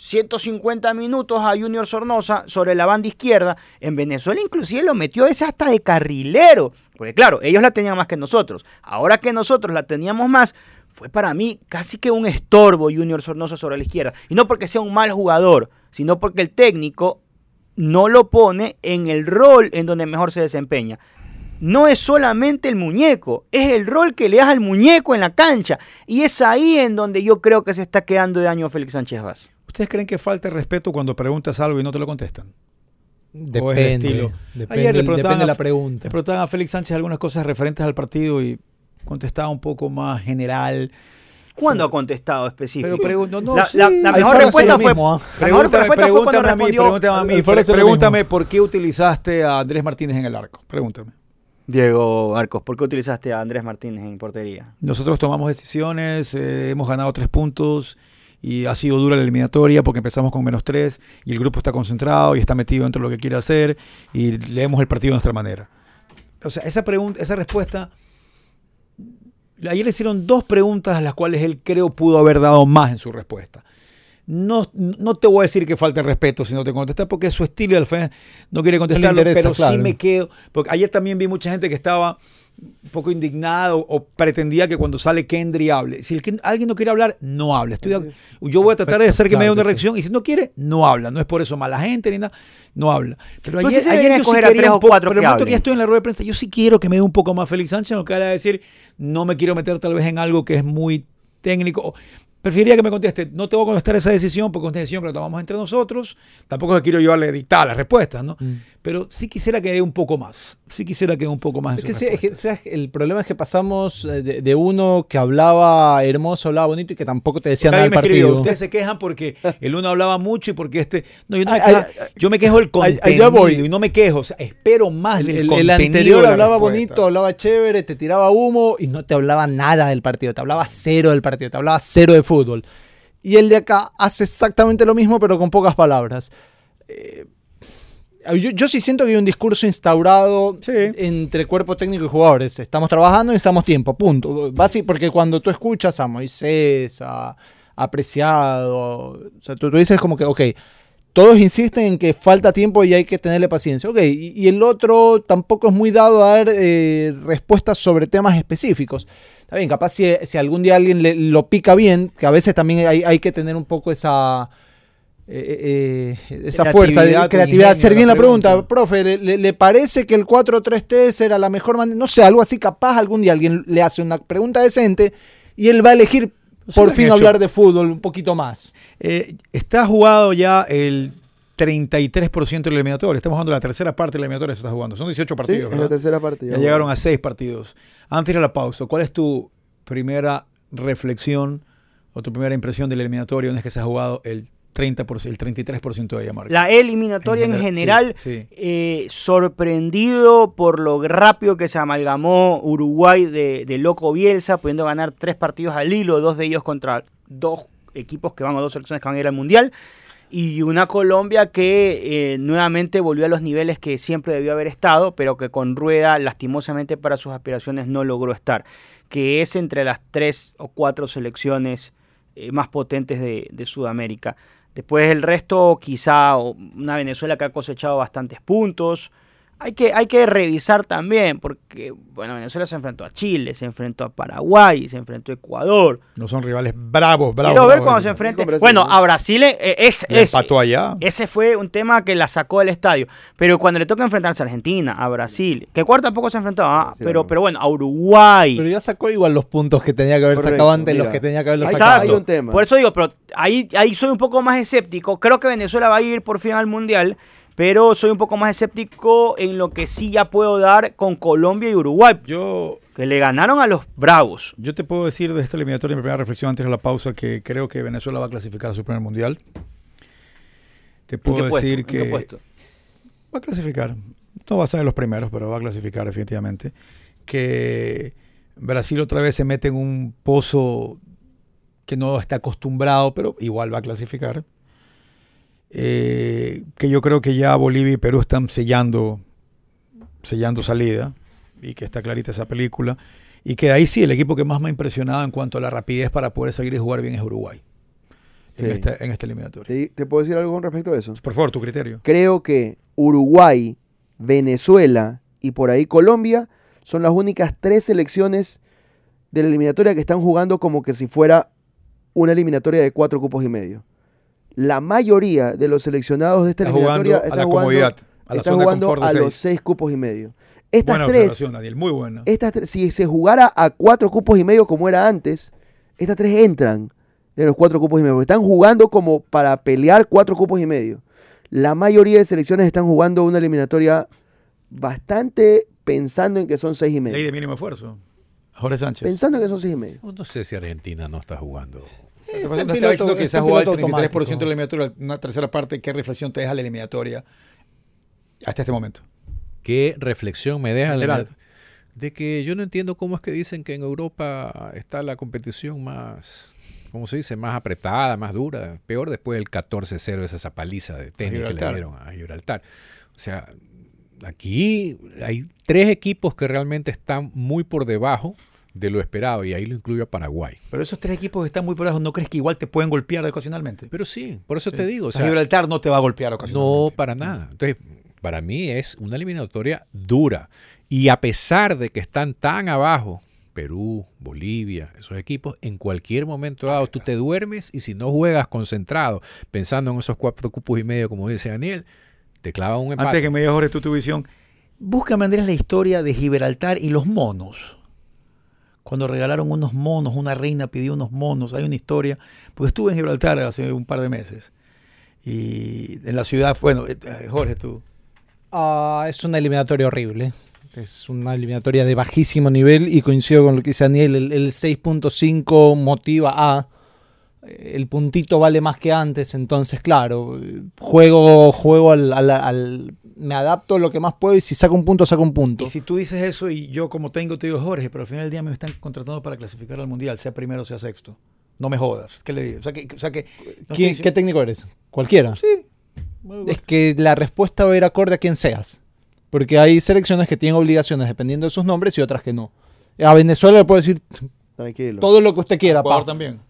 150 minutos a Junior Sornosa sobre la banda izquierda. En Venezuela inclusive lo metió ese hasta de carrilero. Porque claro, ellos la tenían más que nosotros. Ahora que nosotros la teníamos más, fue para mí casi que un estorbo Junior Sornosa sobre la izquierda. Y no porque sea un mal jugador, sino porque el técnico no lo pone en el rol en donde mejor se desempeña. No es solamente el muñeco, es el rol que le das al muñeco en la cancha. Y es ahí en donde yo creo que se está quedando de año Félix Sánchez Vaz. ¿Ustedes creen que falta el respeto cuando preguntas algo y no te lo contestan? Depende. O es el estilo. Depende, Ayer le preguntaban a- la pregunta. Le preguntaban a Félix Sánchez algunas cosas referentes al partido y contestaba un poco más general. ¿Cuándo Sí. ha contestado específico? Pero pregun- no, no, la, sí. la- la Al mejor Foro respuesta fue, mismo, ¿ah? la mejor respuesta fue cuando a mí, respondió pregúntame a mí, El Foro pre- hace lo pregúntame por qué utilizaste a Andrés Martínez en el arco. Pregúntame. Diego Arcos, ¿por qué utilizaste a Andrés Martínez en portería? Nosotros tomamos decisiones, eh, hemos ganado tres puntos y ha sido dura la eliminatoria porque empezamos con menos tres y el grupo está concentrado y está metido dentro de lo que quiere hacer y leemos el partido de nuestra manera. O sea, esa pregunta, esa respuesta. Ayer le hicieron dos preguntas a las cuales él creo pudo haber dado más en su respuesta. No, no te voy a decir que falta el respeto si no te contesta, porque es su estilo y al final no quiere contestarlo, interesa, pero sí me quedo. Porque ayer también vi mucha gente que estaba un poco indignado o pretendía que cuando sale Kendry hable. Si el Ken- alguien no quiere hablar, no habla. Estoy yo voy a tratar de hacer que me dé una reacción y si no quiere, no habla. No es por eso mala gente ni nada, no habla. Pero ayer, ayer yo sí quería tres un poco, pero el momento que ya estoy en la rueda de prensa, yo sí quiero que me dé un poco más Félix Sánchez, no que decir, no me quiero meter tal vez en algo que es muy técnico. Preferiría que me conteste, no te voy a contestar esa decisión porque es una decisión que la tomamos entre nosotros. Tampoco le quiero llevarle dictar las respuestas, ¿no? Mm. Pero sí quisiera que dé un poco más. Sí quisiera que dé un poco más. Es que, es que, el problema es que pasamos eh, de, de uno que hablaba hermoso, hablaba bonito y que tampoco te decía Porque nada del me escribió, partido. ustedes se quejan porque el uno hablaba mucho y porque este. No, yo no me Ay, quejo, ay, yo me quejo ay, contenido voy. y no me quejo. O sea, espero más El, del el- el contenido. anterior de la hablaba bonito, hablaba chévere, te tiraba humo y no te hablaba nada del partido, te hablaba cero del partido, te hablaba cero de fútbol. Y el de acá hace exactamente lo mismo, pero con pocas palabras. Eh, yo, yo sí siento que hay un discurso instaurado Sí. entre cuerpo técnico y jugadores. Estamos trabajando y estamos tiempo, punto. Basi- porque cuando tú escuchas a Moisés, a, a Preciado, o sea, tú, tú dices como que, ok, todos insisten en que falta tiempo y hay que tenerle paciencia. Ok, y, y el otro tampoco es muy dado a dar eh, respuestas sobre temas específicos. Está bien, capaz si, si algún día alguien le- lo pica bien, que a veces también hay, hay que tener un poco esa, eh, eh, esa fuerza de Creatividad, hacer bien la pregunta. pregunta. Profe, ¿le, le- le parece que el 4-3-3 era la mejor manera? No sé, algo así, capaz algún día alguien le hace una pregunta decente y él va a elegir por fin hablar de fútbol un poquito más. Eh, está jugado ya el 33% del eliminatorio. Estamos jugando la tercera parte del eliminatorio. Se está jugando. Son 18 Sí, partidos. en la tercera parte. Ya llegaron a 6 partidos. Antes de ir a la pausa, ¿cuál es tu primera reflexión o tu primera impresión del eliminatorio una vez que se ha jugado el 30%, el 33% de ella, Marco? La eliminatoria en En general, general, sí, sí. eh, sorprendido por lo rápido que se amalgamó Uruguay de, de Loco Bielsa, pudiendo ganar tres partidos al hilo, dos de ellos contra dos equipos que van o dos selecciones que van a ir al Mundial. Y una Colombia que eh, nuevamente volvió a los niveles que siempre debió haber estado, pero que con Rueda, lastimosamente para sus aspiraciones, no logró estar. Que es entre las tres o cuatro selecciones eh, más potentes de, de Sudamérica. Después el resto, quizá una Venezuela que ha cosechado bastantes puntos. Hay que, hay que revisar también, porque bueno, Venezuela se enfrentó a Chile, se enfrentó a Paraguay, se enfrentó a Ecuador. No son rivales bravos, bravos. Quiero ver bravos, cuando se enfrente. Bueno, ¿no? a Brasil eh, es, Le es- empató allá. ese fue un tema que la sacó del estadio. Pero cuando le toca enfrentarse a Argentina, a Brasil, que Ecuador tampoco se enfrentó, ah, Sí, pero, pero bueno, a Uruguay. Pero ya sacó igual los puntos que tenía que haber Correcto, sacado antes, los que tenía que haberlos Ahí sacado. hay un tema. Por eso digo, pero ahí, ahí soy un poco más escéptico. Creo que Venezuela va a ir por fin al Mundial, pero soy un poco más escéptico en lo que sí ya puedo dar con Colombia y Uruguay, Yo, que le ganaron a los Bravos. yo te puedo decir de esta eliminatoria, mi primera reflexión antes de la pausa, que creo que Venezuela va a clasificar a su primer mundial. Te ¿En puedo puesto? decir ¿En qué que puesto? va a clasificar. No va a ser los primeros, pero va a clasificar definitivamente. Que Brasil otra vez se mete en un pozo que no está acostumbrado, pero igual va a clasificar. Eh, que yo creo que ya Bolivia y Perú están sellando, sellando salida y que está clarita esa película. Y que ahí sí, el equipo que más me ha impresionado en cuanto a la rapidez para poder salir y jugar bien es Uruguay. En, esta, en esta eliminatoria. ¿Te, te puedo decir algo con respecto a eso? Por favor, tu criterio. Creo que Uruguay, Venezuela y por ahí Colombia son las únicas tres selecciones de la eliminatoria que están jugando como que si fuera una eliminatoria de cuatro cupos y medio. La mayoría de los seleccionados de esta Está jugando eliminatoria a están la jugando, comodidad, a la zona jugando de a los seis cupos y medio. Estas Buena tres, observación, Daniel, muy buena. estas tres- si se jugara a cuatro cupos y medio como era antes, estas tres entran en los cuatro cupos y medio. porque Están jugando como para pelear cuatro cupos y medio. La mayoría de selecciones están jugando una eliminatoria bastante pensando en que son seis y Ley medio. de mínimo esfuerzo. Jorge Sánchez. Pensando en que son seis y medio. No sé si Argentina no está jugando. Este no estaba piloto- diciendo que este se ha jugado el piloto 33% de la eliminatoria, una tercera parte, ¿qué reflexión te deja la eliminatoria hasta este momento? ¿Qué reflexión me deja la- General. de que yo no entiendo cómo es que dicen que en Europa está la competición más, ¿cómo se dice? Más apretada, más dura. Peor después del 14-0, esa, esa paliza de tenis que le dieron a Gibraltar. O sea, aquí hay tres equipos que realmente están muy por debajo de lo esperado y ahí lo incluyo a Paraguay. Pero esos tres equipos que están muy por abajo, ¿no crees que igual te pueden golpear ocasionalmente? Pero sí, por eso Sí. te digo. O sea, Gibraltar no te va a golpear No, ocasionalmente. para nada. Entonces, para mí es una eliminatoria dura. Y a pesar de que están tan abajo, Perú, Bolivia, esos equipos, en cualquier momento dado tú te duermes y si no juegas concentrado, pensando en esos cuatro cupos y medio, como dice Daniel, te clava un empate. Antes de que me digas, Jorge, tú tu visión, búscame, Andrés, la historia de Gibraltar y los monos. Cuando regalaron unos monos, una reina pidió unos monos. Hay una historia, porque estuve en Gibraltar hace un par de meses. Y en la ciudad, bueno, eh, Jorge, tú. Ah, es una eliminatoria horrible. Es una eliminatoria de bajísimo nivel y coincido con lo que dice Daniel, el, el 6.5 motiva a... eh, El puntito vale más que antes, entonces claro, eh, juego, juego al- Me adapto lo que más puedo y si saco un punto, saco un punto. Y si tú dices eso y yo como tengo, te digo, Jorge, pero al final del día me están contratando para clasificar al Mundial, sea primero o sea sexto. No me jodas. ¿Qué le digo? O sea, que, o sea que, no estoy ¿Quién- diciendo- ¿Qué técnico eres? Cualquiera. Sí. Es que la respuesta va a ir acorde a quien seas. Porque hay selecciones que tienen obligaciones dependiendo de sus nombres y otras que no. A Venezuela le puedo decir Tranquilo. todo lo que usted quiera, Ecuador pa. también.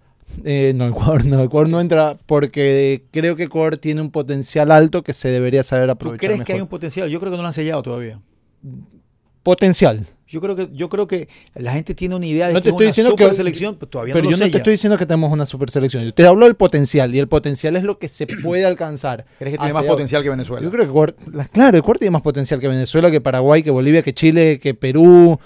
Eh, no, Ecuador no. Ecuador no entra porque creo que Ecuador tiene un potencial alto que se debería saber ¿Tú aprovechar. crees que hay un potencial? Yo creo que no lo han sellado todavía. potencial? Yo creo que yo creo que la gente tiene una idea de No que te es estoy una diciendo super que- selección, pero todavía Pero no lo yo no te estoy diciendo que tenemos una super selección. Yo te hablo del potencial y el potencial es lo que se puede alcanzar. ¿Crees que tiene más potencial que Venezuela? Yo creo que claro, Ecuador tiene más potencial que Venezuela, que Paraguay, que Bolivia, que Chile, que Perú.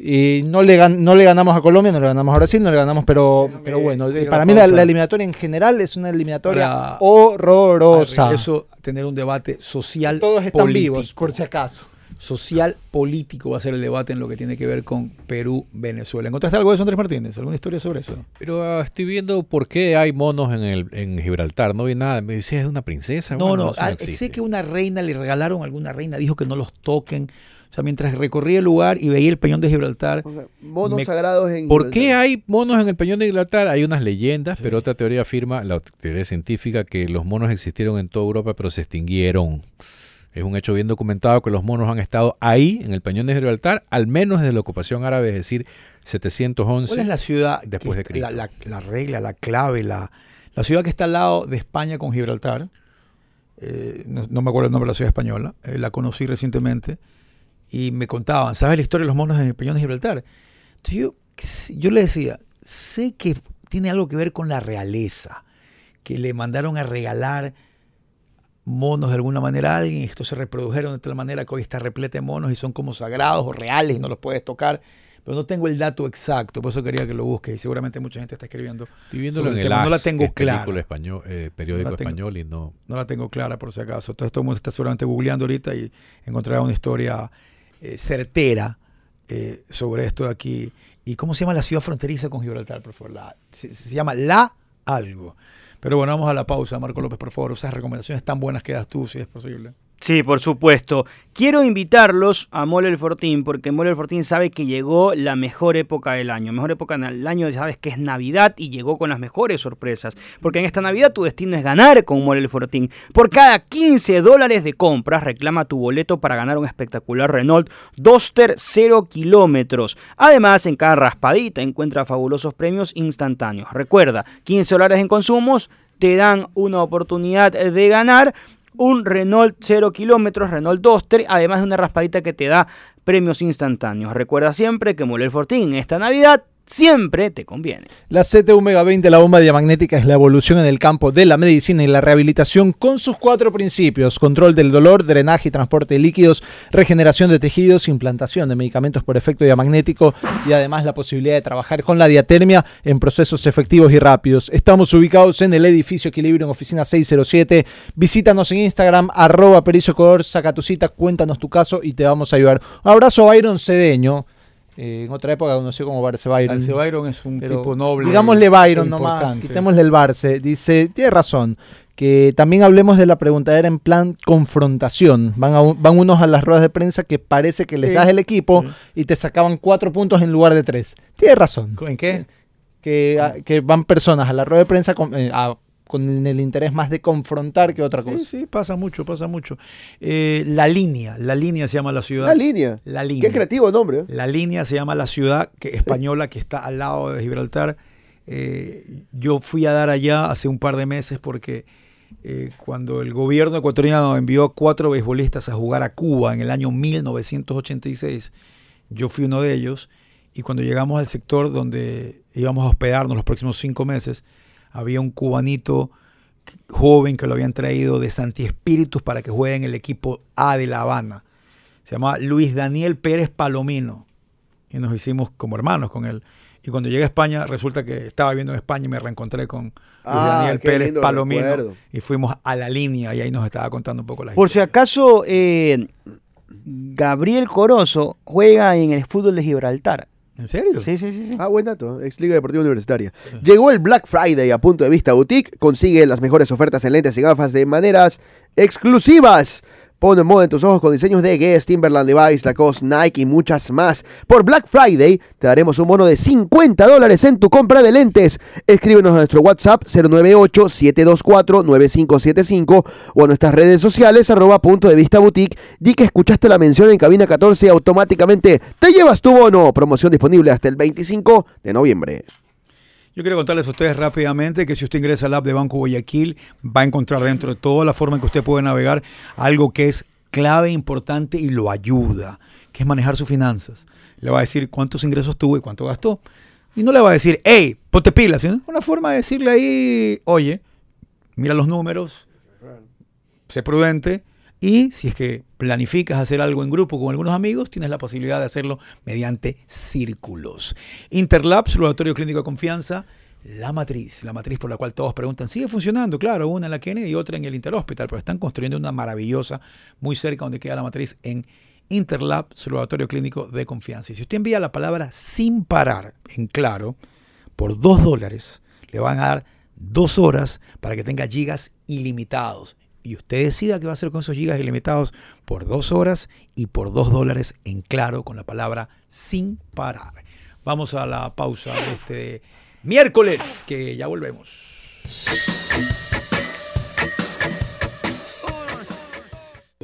Y no le, gan- no le ganamos a Colombia, no le ganamos a Brasil, no le ganamos, pero, pero bueno, a para mí la, eliminatoria en general es una eliminatoria Para- horrorosa. Eso tener un debate social Todos están político. vivos, por si acaso. Social político va a ser el debate en lo que tiene que ver con Perú, Venezuela. ¿Encontraste algo de eso, Andrés Martínez? ¿Alguna historia sobre eso? Pero ah, estoy viendo por qué hay monos en, el, en Gibraltar. No vi nada. Me dice, es una princesa. No, Bueno, no, eso ah, sé que una reina le regalaron alguna reina, dijo que no los toquen. O sea, mientras recorría el lugar y veía el peñón de Gibraltar, O sea, monos Me- sagrados en ¿Por qué hay monos en el peñón de Gibraltar? Hay unas leyendas, pero otra teoría afirma, la teoría científica, que los monos existieron en toda Europa, pero se extinguieron. Es un hecho bien documentado que los monos han estado ahí, en el peñón de Gibraltar, al menos desde la ocupación árabe, es decir, 711. ¿cuál es la ciudad? después de la, Cristo. la- la regla, la clave, la, la ciudad que está al lado de España con Gibraltar? eh, no, no me acuerdo el nombre de la ciudad española, eh, la conocí recientemente y me contaban, ¿sabes la historia de los monos en el peñón de Gibraltar? Entonces yo, yo le decía, sé que tiene algo que ver con la realeza, que le mandaron a regalar monos de alguna manera a alguien y estos se reprodujeron de tal manera que hoy está repleta de monos y son como sagrados o reales y no los puedes tocar. Pero no tengo el dato exacto, por eso quería que lo busques y seguramente mucha gente está escribiendo. Estoy viéndolo en el el tema. No la tengo clara. español, eh, periódico No la tengo. español y no... No la tengo clara por si acaso. Entonces todo el mundo está seguramente googleando ahorita y encontrará una historia eh, certera eh, sobre esto de aquí. ¿Y cómo se llama la ciudad fronteriza con Gibraltar, por favor? La- se, se llama La Algo. Pero bueno, vamos a la pausa, Marco López, por favor. Esas recomendaciones tan buenas que das tú, si es posible. Sí, por supuesto. Quiero invitarlos a Mole el Fortín porque Mole el Fortín sabe que llegó la mejor época del año. Mejor época del año, ya sabes que es Navidad y llegó con las mejores sorpresas. Porque en esta Navidad tu destino es ganar con Mole el Fortín. Por cada 15 dólares de compras, reclama tu boleto para ganar un espectacular Renault Duster 0 kilómetros. Además, en cada raspadita encuentra fabulosos premios instantáneos. Recuerda, 15 dólares en consumos te dan una oportunidad de ganar un Renault 0 kilómetros, Renault Duster, además de una raspadita que te da premios instantáneos. Recuerda siempre que Moler Fortín esta Navidad siempre te conviene. La CTU Mega 20, la bomba diamagnética, es la evolución en el campo de la medicina y la rehabilitación con sus cuatro principios: control del dolor, drenaje y transporte de líquidos, regeneración de tejidos, implantación de medicamentos por efecto diamagnético y además la posibilidad de trabajar con la diatermia en procesos efectivos y rápidos. Estamos ubicados en el edificio Equilibrio en oficina 607. Visítanos en Instagram, arroba Pericio saca tu cita, cuéntanos tu caso y te vamos a ayudar. Un abrazo Byron Cedeño. Eh, en otra época conoció como Barce Byron. Alce Byron es un Pero tipo noble. Digámosle Byron e nomás, quitémosle el Barce. Dice, tiene razón, que también hablemos de la preguntadera en plan confrontación. Van, a van unos a las ruedas de prensa que parece que les Sí. das el equipo y te sacaban cuatro puntos en lugar de tres. Tiene razón. ¿En qué? Que, a- que van personas a la rueda de prensa con, eh, a- con el interés más de confrontar que otra Sí, cosa. sí, pasa mucho, pasa mucho. Eh, la línea, la línea se llama la ciudad. La línea. La línea. Qué creativo nombre. ¿eh? La línea se llama la ciudad que, española que está al lado de Gibraltar. Eh, yo fui a dar allá hace un par de meses porque eh, cuando el gobierno ecuatoriano envió a cuatro beisbolistas a jugar a Cuba en el año 1986, yo fui uno de ellos y cuando llegamos al sector donde íbamos a hospedarnos los próximos cinco meses, había un cubanito joven que lo habían traído de Santi Espíritus para que juegue en el equipo A de La Habana. Se llama Luis Daniel Pérez Palomino. Y nos hicimos como hermanos con él. Y cuando llegué a España, resulta que estaba viviendo en España y me reencontré con Luis Ah, Daniel Pérez lindo Palomino. recuerdo. Y fuimos a la línea y ahí nos estaba contando un poco la Por si acaso, eh, Gabriel Corozo juega en el fútbol de Gibraltar. ¿En serio? Sí, sí, sí. sí. Ah, buen dato. Ex Liga Deportiva Universitaria. Llegó el Black Friday a Punto de Vista Boutique. Consigue las mejores ofertas en lentes y gafas de maneras exclusivas. Pon en moda en tus ojos con diseños de Guess, Timberland, Levi's, Lacoste, Nike y muchas más. Por Black Friday te daremos un bono de 50 dólares en tu compra de lentes. Escríbenos a nuestro WhatsApp 098-724-9575 o a nuestras redes sociales arroba punto de vista boutique. Di que escuchaste la mención en cabina 14 y automáticamente te llevas tu bono. Promoción disponible hasta el 25 de noviembre. Yo quiero contarles a ustedes rápidamente que si usted ingresa al app de Banco Guayaquil, va a encontrar dentro de toda la forma en que usted puede navegar algo que es clave, importante y lo ayuda, que es manejar sus finanzas. Le va a decir cuántos ingresos tuvo y cuánto gastó. Y no le va a decir, hey, ponte pilas, sino una forma de decirle ahí, oye, mira los números, sé prudente y si es que planificas hacer algo en grupo con algunos amigos, tienes la posibilidad de hacerlo mediante círculos. Interlabs, Laboratorio Clínico de Confianza, la matriz, la matriz por la cual todos preguntan, sigue funcionando, claro, una en la Kennedy y otra en el Interhospital, pero están construyendo una maravillosa muy cerca donde queda la matriz en Interlab, su laboratorio clínico de confianza. Y si usted envía la palabra sin parar en claro, por dos dólares le van a dar dos horas para que tenga gigas ilimitados. Y usted decida qué va a hacer con esos gigas ilimitados por dos horas y por dos dólares en claro con la palabra sin parar. Vamos a la pausa de este miércoles, que ya volvemos.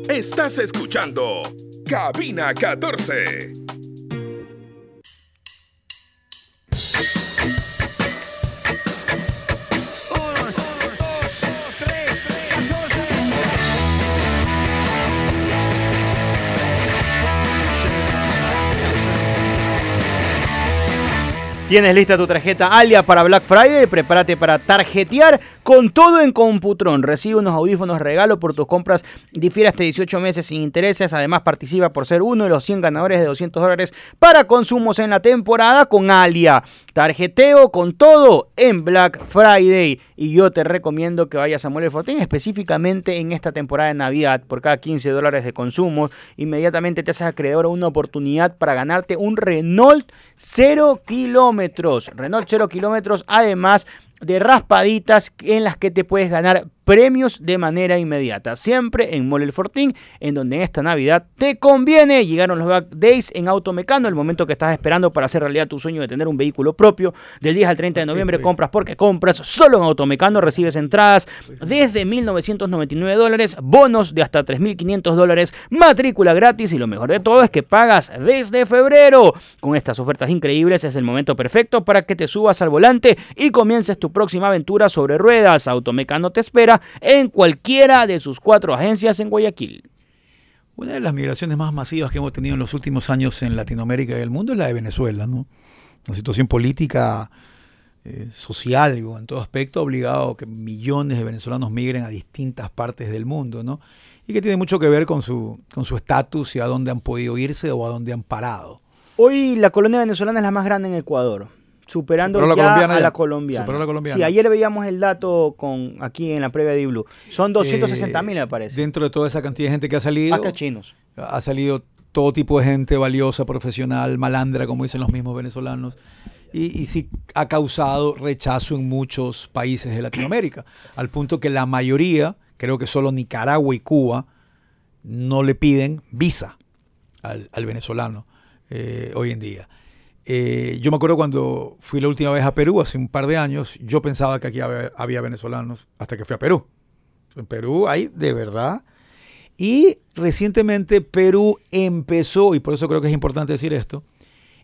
Estás escuchando Cabina 14. Tienes lista tu tarjeta Alia para Black Friday, prepárate para tarjetear con todo en Computron. Recibe unos audífonos regalo por tus compras, difiere hasta 18 meses sin intereses. Además, participa por ser uno de los 100 ganadores de 200 dólares para consumos en la temporada con Alia. Tarjeteo con todo en Black Friday. Y yo te recomiendo que vayas a Mole Fortín, específicamente en esta temporada de Navidad. Por cada 15 dólares de consumo, inmediatamente te haces acreedor a una oportunidad para ganarte un Renault 0 kilómetros. Renault 0 kilómetros, además de raspaditas en las que te puedes ganar premios de manera inmediata. Siempre en Mole El Fortín, en donde en esta Navidad te conviene. Llegaron los Back Days en Automecano, el momento que estás esperando para hacer realidad tu sueño de tener un vehículo propio. Del 10 al 30 de noviembre compras porque compras. Solo en Automecano recibes entradas desde 1.999 dólares, bonos de hasta 3.500 dólares, matrícula gratis y lo mejor de todo es que pagas desde febrero. Con estas ofertas increíbles es el momento perfecto para que te subas al volante y comiences tu próxima aventura sobre ruedas. Automecano te espera en cualquiera de sus cuatro agencias en Guayaquil. Una de las migraciones más masivas que hemos tenido en los últimos años en Latinoamérica y el mundo es la de Venezuela, ¿no? una situación política, eh, social, en todo aspecto, ha obligado a que millones de venezolanos migren a distintas partes del mundo, ¿no? Y que tiene mucho que ver con su con su estatus y a dónde han podido irse o a dónde han parado. Hoy la colonia venezolana es la más grande en Ecuador, superando Superó la ya colombiana a la colombiana. Superó la colombiana. Sí, ayer veíamos el dato con aquí en la previa de Blue. Son 260 mil, Eh, me parece. Dentro de toda esa cantidad de gente que ha salido, que chinos. ha salido todo tipo de gente valiosa, profesional, malandra, como dicen los mismos venezolanos. Y, y sí ha causado rechazo en muchos países de Latinoamérica, al punto que la mayoría, creo que solo Nicaragua y Cuba, no le piden visa al, al venezolano eh, hoy en día. Eh, yo me acuerdo cuando fui la última vez a Perú, hace un par de años, yo pensaba que aquí había, había venezolanos hasta que fui a Perú. En Perú hay de verdad. Y recientemente Perú empezó, y por eso creo que es importante decir esto,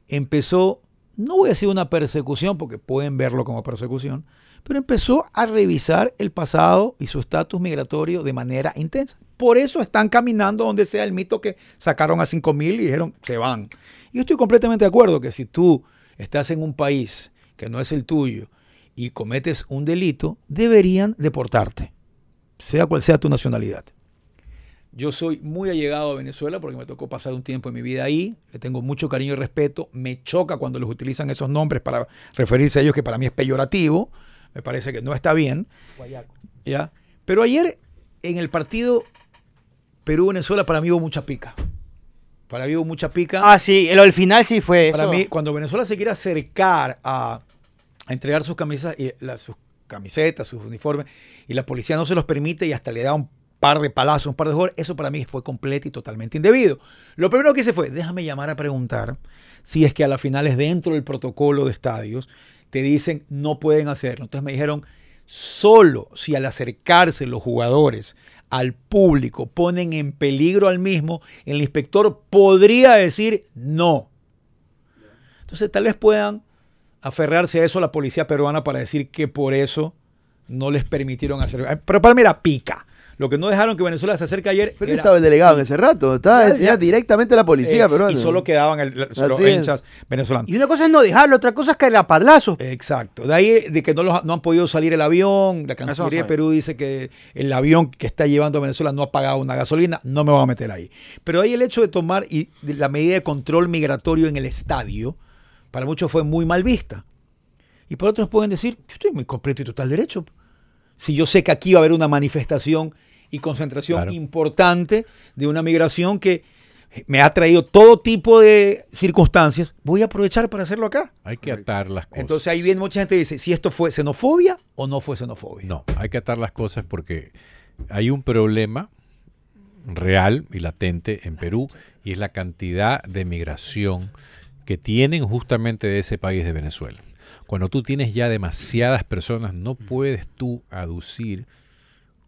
empezó, no voy a decir una persecución, porque pueden verlo como persecución, pero empezó a revisar el pasado y su estatus migratorio de manera intensa. Por eso están caminando donde sea el mito que sacaron a 5 mil y dijeron, se van. Y yo estoy completamente de acuerdo que si tú estás en un país que no es el tuyo y cometes un delito, deberían deportarte, sea cual sea tu nacionalidad. Yo soy muy allegado a Venezuela porque me tocó pasar un tiempo en mi vida ahí. Le tengo mucho cariño y respeto. Me choca cuando los utilizan esos nombres para referirse a ellos, que para mí es peyorativo. Me parece que no está bien. ¿ya? Pero ayer en el partido Perú-Venezuela para mí hubo mucha pica. Para mí hubo mucha pica. Ah, sí, el, el final sí fue Para eso. mí, cuando Venezuela se quiere acercar a, a entregar sus camisas, y la- sus camisetas, sus uniformes, y la policía no se los permite y hasta le da un par de palazos, un par de jugadores, eso para mí fue completo y totalmente indebido. Lo primero que hice fue, déjame llamar a preguntar si es que a las finales dentro del protocolo de estadios te dicen no pueden hacerlo. Entonces me dijeron, solo si al acercarse los jugadores al público ponen en peligro al mismo, el inspector podría decir no. Entonces tal vez puedan aferrarse a eso la policía peruana para decir que por eso no les permitieron hacer. Pero para mí pica. Lo que no dejaron que Venezuela se acerque ayer. Pero era estaba el delegado en ese rato. Estaba Ya, ya, ya. directamente la policía peruana. Y solo quedaban el- los Así es. hinchas venezolanos. Y una cosa es no dejarlo, otra cosa es caer a padrazos. Exacto. De ahí de que no, los- no han podido salir el avión. La Cancillería de. Perú dice que el avión que está llevando a Venezuela no ha pagado una gasolina. No me voy a meter ahí. Pero ahí el hecho de tomar y de la medida de control migratorio en el estadio, para muchos fue muy mal vista. Y por otros pueden decir, yo estoy muy completo y total derecho. Si yo sé que aquí va a haber una manifestación y concentración Claro. importante de una migración que me ha traído todo tipo de circunstancias, voy a aprovechar para hacerlo acá. Hay que atar las cosas. Entonces ahí viene mucha gente y dice, si esto fue xenofobia o no fue xenofobia. No, hay que atar las cosas porque hay un problema real y latente en Perú y es la cantidad de migración que tienen justamente de ese país de Venezuela. Cuando tú tienes ya demasiadas personas, no puedes tú aducir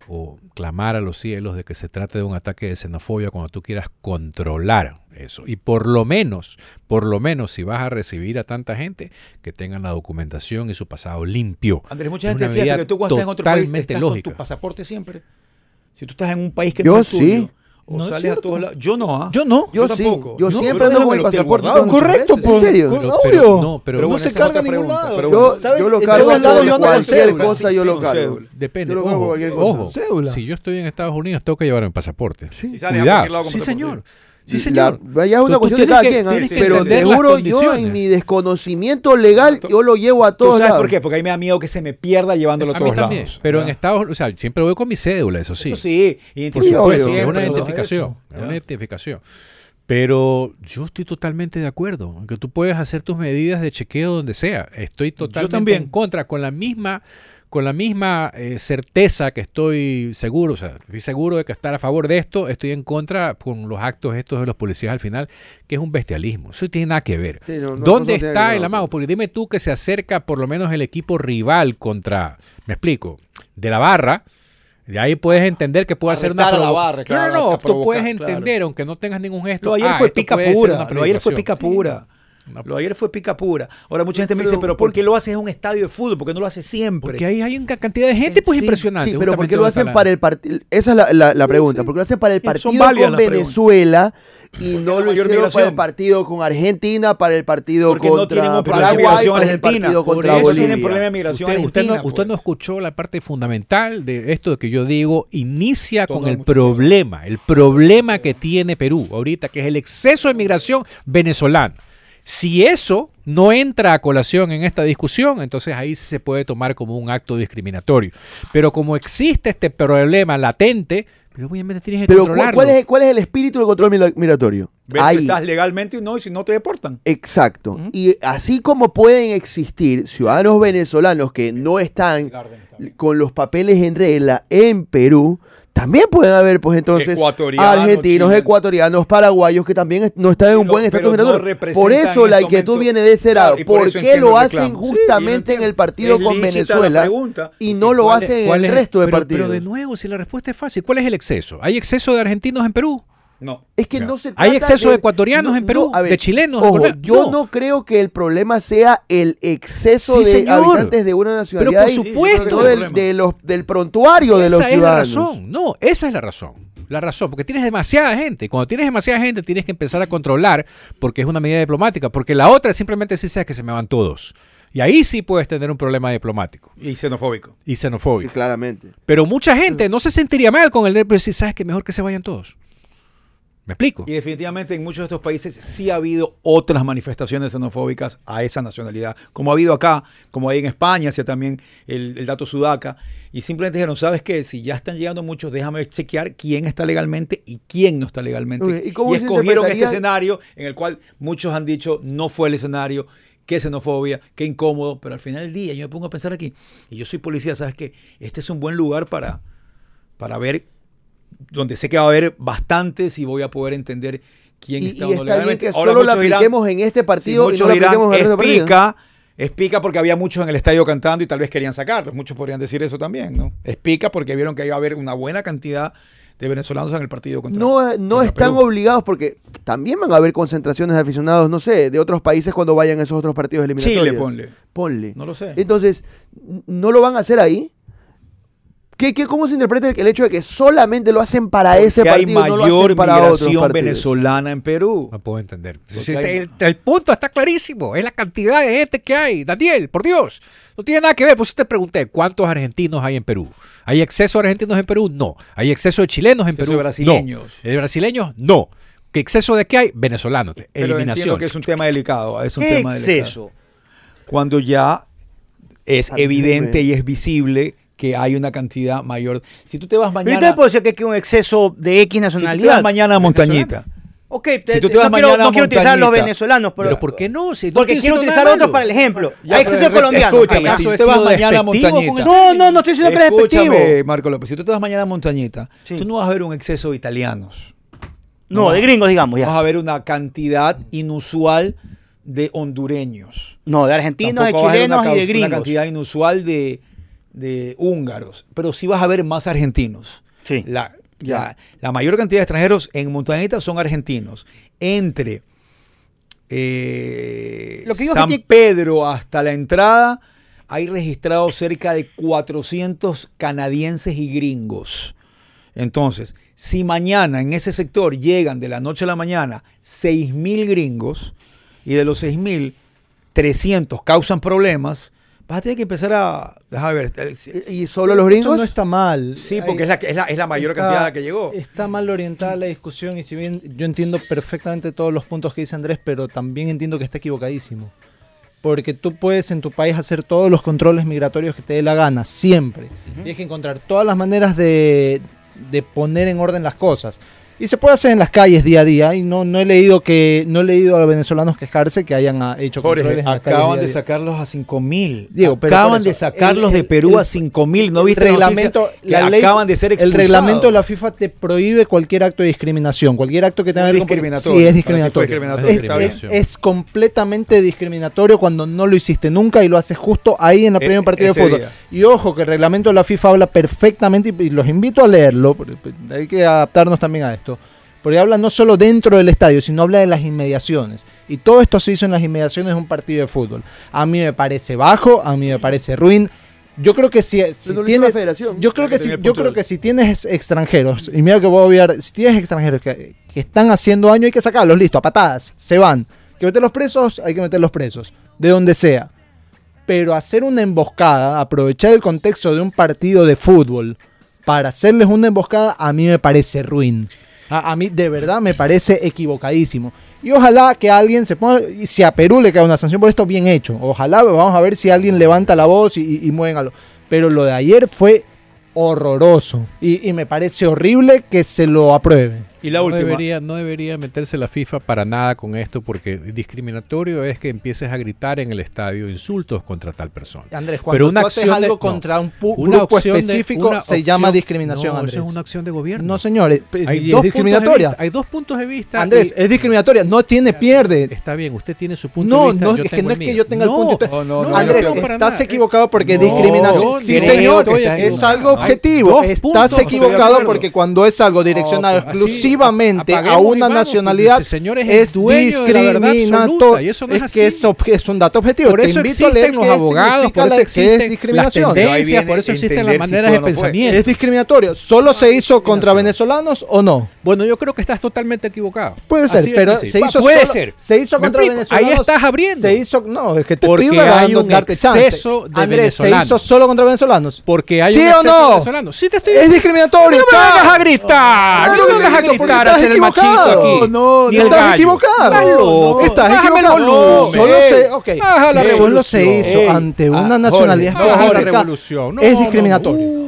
o clamar a los cielos de que se trate de un ataque de xenofobia cuando tú quieras controlar eso. Y por lo menos, por lo menos, si vas a recibir a tanta gente, que tengan la documentación y su pasado limpio. Andrés, mucha gente decía que tú cuando estás en otro país estás lógica. con tu pasaporte siempre. Si tú estás en un país que Yo no es tuyo, sí. O No es sales a todos lados. Yo no, ¿ah? Yo no. Yo, tampoco. sí. Yo No, siempre ando con he pasaporte. Correcto, pues. ¿En serio? Con- Pero- obvio. pero no, pero Pero no bueno, se carga en ningún pregunta, lado. pero Yo. ¿Sabes? yo lo cargo lados con yo ando con cualquier cédula. cosa, yo lo cargo. cédula. Depende. Yo lo cargo Ojo, cualquier cosa. ojo, Cédula. si yo estoy en Estados Unidos, tengo que llevar mi pasaporte. A cualquier Cuidado. lado con Sí, señor. Sí, La- ya es una Tú- tú cuestión de cada que- quien, ¿ah? pero juro, yo condiciones. en mi desconocimiento legal, yo lo llevo a ¿Tú todos sabes lados. por qué? Porque ahí me da miedo que se me pierda llevándolo a A mí todos también. lados. Pero en. Estados Unidos, o sea, siempre voy con mi cédula, eso sí. Eso sí, Por supuesto, es una identificación. Es una identificación. Pero yo estoy totalmente de acuerdo en que tú puedes hacer tus medidas de chequeo donde sea. Estoy totalmente también. en contra, con la misma, con la misma eh, certeza que estoy seguro, o sea, estoy seguro de que estar a favor de esto, estoy en contra con los actos estos de los policías al final, que es un bestialismo. Eso no tiene nada que ver. Sí, no, no, ¿Dónde no está el amago? Porque dime tú que se acerca por lo menos el equipo rival contra, me explico, de la barra. De ahí puedes entender que puede ser una retar a la provo- barra, claro, No, no, no, tú puedes claro. entender, aunque no tengas ningún gesto. Lo ayer ah, fue esto pica pura. Lo ayer fue provocación. pica pura. Lo de ayer fue pica pura. Ahora mucha gente me dice, pero ¿por ¿por qué lo haces en un estadio de fútbol? ¿Por qué no lo haces siempre? Porque ahí hay una cantidad de gente pues Sí, impresionante. Sí, pero ¿por qué lo hacen para el partido? Esa es la, la- la pregunta. ¿Por qué lo hacen para el partido con. Venezuela y no lo hicieron para el partido con Argentina, para el partido Porque no contra tienen un problema de Paraguay, para el argentina. partido Por contra eso Bolivia? tienen problema de migración Usted, usted no, usted no pues. escuchó la parte fundamental de esto que yo digo, inicia Todo con el problema, el problema que tiene Perú ahorita, que es el exceso de migración venezolana. Si eso no entra a colación en esta discusión, entonces ahí sí se puede tomar como un acto discriminatorio. Pero como existe este problema latente, pero obviamente tienes que Pero ¿cu- controlarlo. ¿cuál es, ¿cuál es el espíritu del control migratorio? Ver si Ahí. estás legalmente o no, y si no te deportan. Exacto. Y así como pueden existir ciudadanos venezolanos que no están con los papeles en regla en Perú, también pueden haber, pues entonces, Ecuatorianos, argentinos, chilenos. ecuatorianos, paraguayos que también no están en un Pero- buen estatus no migratorio. representan por eso en la este inquietud momento- viene de ese lado. Claro, y por ¿Por eso qué lo hacen. Sí, justamente no en el partido con Venezuela pregunta. y no lo ¿Cuál es- hacen en el es- resto de pero- partidos? Pero de nuevo, si la respuesta es fácil, ¿cuál es el exceso? ¿Hay exceso de argentinos en Perú? No. Es que Ya. no se ¿Hay exceso de ecuatorianos en Perú? ¿De chilenos, Ojo, yo No. no. creo que el problema sea el exceso Sí, de señor. habitantes de una nacionalidad. por y- supuesto. del, de los, del prontuario de los esa es la ciudadanos. razón. No, esa es la razón. La razón, porque tienes demasiada gente. Cuando tienes demasiada gente, tienes que empezar a controlar, porque es una medida diplomática. Porque la otra es simplemente si sabes que se me van todos. Y ahí sí puedes tener un problema diplomático Y xenofóbico. y Sí, xenofóbico. claramente. Pero mucha gente no se sentiría mal con el pero si sabes que mejor que se vayan todos. ¿Me explico? Y definitivamente en muchos de estos países sí ha habido otras manifestaciones xenofóbicas a esa nacionalidad, como ha habido acá, como hay en España, hacia también el, el dato sudaca, y simplemente dijeron, ¿sabes qué? Si ya están llegando muchos, déjame chequear quién está legalmente y quién no está legalmente. ¿y cómo escogieron este escenario en el cual muchos han dicho, no fue el escenario, qué xenofobia, qué incómodo, pero al final del día yo me pongo a pensar aquí, y yo soy policía, ¿sabes qué? Este es un buen lugar para, para ver donde sé que va a haber bastantes y voy a poder entender quién Y, está y está bien que Ahora solo dirán- apliquemos en este sí, partido y muchos no lo dirán, apliquemos en el pica, es pica porque había muchos en el estadio cantando y tal vez querían sacarlos. Muchos podrían decir eso también, ¿no? Es pica porque vieron que iba a haber una buena cantidad de venezolanos en el partido contra No, eh, no contra están Perú. obligados porque también van a haber concentraciones de aficionados, no sé, de otros países cuando vayan a esos otros partidos eliminatorios. Chile, ponle. Ponle. No lo sé. Entonces, ¿no lo van a hacer ahí? ¿Qué, qué, ¿Cómo se interpreta el, el hecho de que solamente lo hacen para ese que hay partido y no lo mayor hacen para otros migración venezolana en Perú. No puedo entender. Porque Si hay- el, el punto está clarísimo. Es la cantidad de gente que hay. Daniel, por Dios. No tiene nada que ver. Por eso te pregunté, ¿cuántos argentinos hay en Perú? ¿Hay exceso de argentinos en Perú? No. ¿Hay exceso de chilenos en Exceso Perú? de brasileños. No. ¿De brasileños? No. ¿Qué exceso de qué hay? Venezolanos. Pero entiendo Eliminación. que es un tema delicado. Es un ¿Qué tema delicado. exceso? Cuando ya es evidente y es visible que hay una cantidad mayor. Si tú te vas Pero yo mañana, también puedo decir que hay un exceso de X si tú te nacionalidad. vas mañana a Montañita, Ok, te- Si tú te no vas quiero, mañana a no quiero utilizar a los venezolanos, pero, Pero ¿por qué no? Si no porque quiero utilizar otros para el ejemplo. Ya, hay exceso colombiano. escúchame, ¿Acaso si tú te vas mañana a Montañita, No, no, no estoy diciendo que eres despectivo. Marco López, si tú te vas mañana a Montañita, Sí. tú no vas a ver un exceso de italianos. No, de gringos, digamos, Vas ya. a ver una cantidad inusual de hondureños. No, de argentinos, de Tampoco vas a ver chilenos una, y de caus- una gringos. cantidad inusual de, de húngaros. Pero sí vas a ver más argentinos. Sí. La, la- la mayor cantidad de extranjeros en Montañita son argentinos. Entre eh, Lo que San que Pedro hasta la entrada hay registrados cerca de 400 canadienses y gringos. Entonces, si mañana en ese sector llegan de la noche a la mañana 6.000 gringos y de los 6.000, 300 causan problemas, vas a tener que empezar a... Déjame ver. ¿Y solo los gringos? Eso no está mal. Sí, porque es la, es la, es la mayor Está- cantidad que llegó. Está mal orientada la discusión y si bien yo entiendo perfectamente todos los puntos que dice Andrés, pero también entiendo que está equivocadísimo. Porque tú puedes en tu país hacer todos los controles migratorios que te dé la gana, siempre. Tienes que encontrar todas las maneras de, de poner en orden las cosas. Y se puede hacer en las calles día a día. Y no, no he leído que no he leído a los venezolanos quejarse que hayan ah, hecho Jorge, controles en las calles acaban de sacarlos a 5 mil. Diego, pero acaban de sacarlos el- de el- Perú el- a 5 mil. ¿No el viste la reglamento? Que la ley- acaban de ser El expulsados. reglamento de la FIFA te prohíbe cualquier acto de discriminación, cualquier acto que tenga que ver discriminatorio. Sí, es discriminatorio. discriminatorio, Es, es- es completamente discriminatorio cuando no lo hiciste nunca y lo haces justo ahí en el primer partido de fútbol. día. Y ojo que el reglamento de la FIFA habla perfectamente y, y los invito a leerlo, hay que adaptarnos también a esto. Porque habla no solo dentro del estadio, sino habla de las inmediaciones. Y todo esto se hizo en las inmediaciones de un partido de fútbol. A mí me parece bajo, a mí me parece ruin. Yo creo que si, si tienes, yo creo que Que si, yo creo que si tienes extranjeros y mira que voy a obviar, si tienes extranjeros que, que están haciendo daño hay que sacarlos, listo, a patadas, se van. Que meterlos presos, hay que meterlos presos, de donde sea. Pero hacer una emboscada, aprovechar el contexto de un partido de fútbol para hacerles una emboscada, a mí me parece ruin. A, mí de verdad me parece equivocadísimo. Y ojalá que alguien se ponga, y si a Perú le cae una sanción por esto, bien hecho. Ojalá, vamos a ver si alguien levanta la voz y, y. Pero lo de ayer fue horroroso. Y, y me parece horrible que se lo apruebe. Y la no última. Debería, no debería meterse la FIFA para nada con esto porque discriminatorio es que empieces a gritar en el estadio insultos contra tal persona. Andrés, cuando Pero una tú haces acción de- algo no. contra un pu- Una grupo opción de- específico una se opción- llama discriminación, no, Andrés. Eso es una acción de gobierno. No, señores, hay es de discriminatoria. vista- hay dos puntos de vista. Andrés, y- es discriminatoria, no tiene pierde. Está bien, usted tiene su punto No, de vista. no, yo es que no es que yo tenga el punto. de- No, no, No, no, Andrés, no, no, estás equivocado porque No, discriminación. no, sí, señor, es algo objetivo. Estás de equivocado porque cuando es algo direccionado No, a una nacionalidad, porque ese señor es discriminatorio. absoluta, y eso no es es que es, un dato objetivo. Por Te eso invito a leer existen los abogados, por eso existen las tendencias, por eso existen las maneras de no pensamiento. ¿Es discriminatorio? ¿Solo se hizo contra venezolanos o no? Bueno, yo creo que estás totalmente equivocado. Puede ser, Así pero se hizo Puede solo- ser. Se hizo ¿Me contra explico? venezolanos. Ahí estás abriendo. Se hizo, no, es que te Porque estoy hay dando un darte chance. exceso de Andrés, se venezolanos. hizo solo contra venezolanos. Porque hay ¿Sí un o exceso no? de venezolanos. Sí te estoy Es discriminatorio. No me vengas a gritar. No, me vengas a el machito aquí. No, Ni no, el estás gallo. equivocado. Estás loco. Estás Bájame equivocado. Solo se, ok. Baja la Si solo se revolución. hizo Ey, ante ah, una Jorge, nacionalidad no, Baja la específica. revolución. No, es discriminatorio.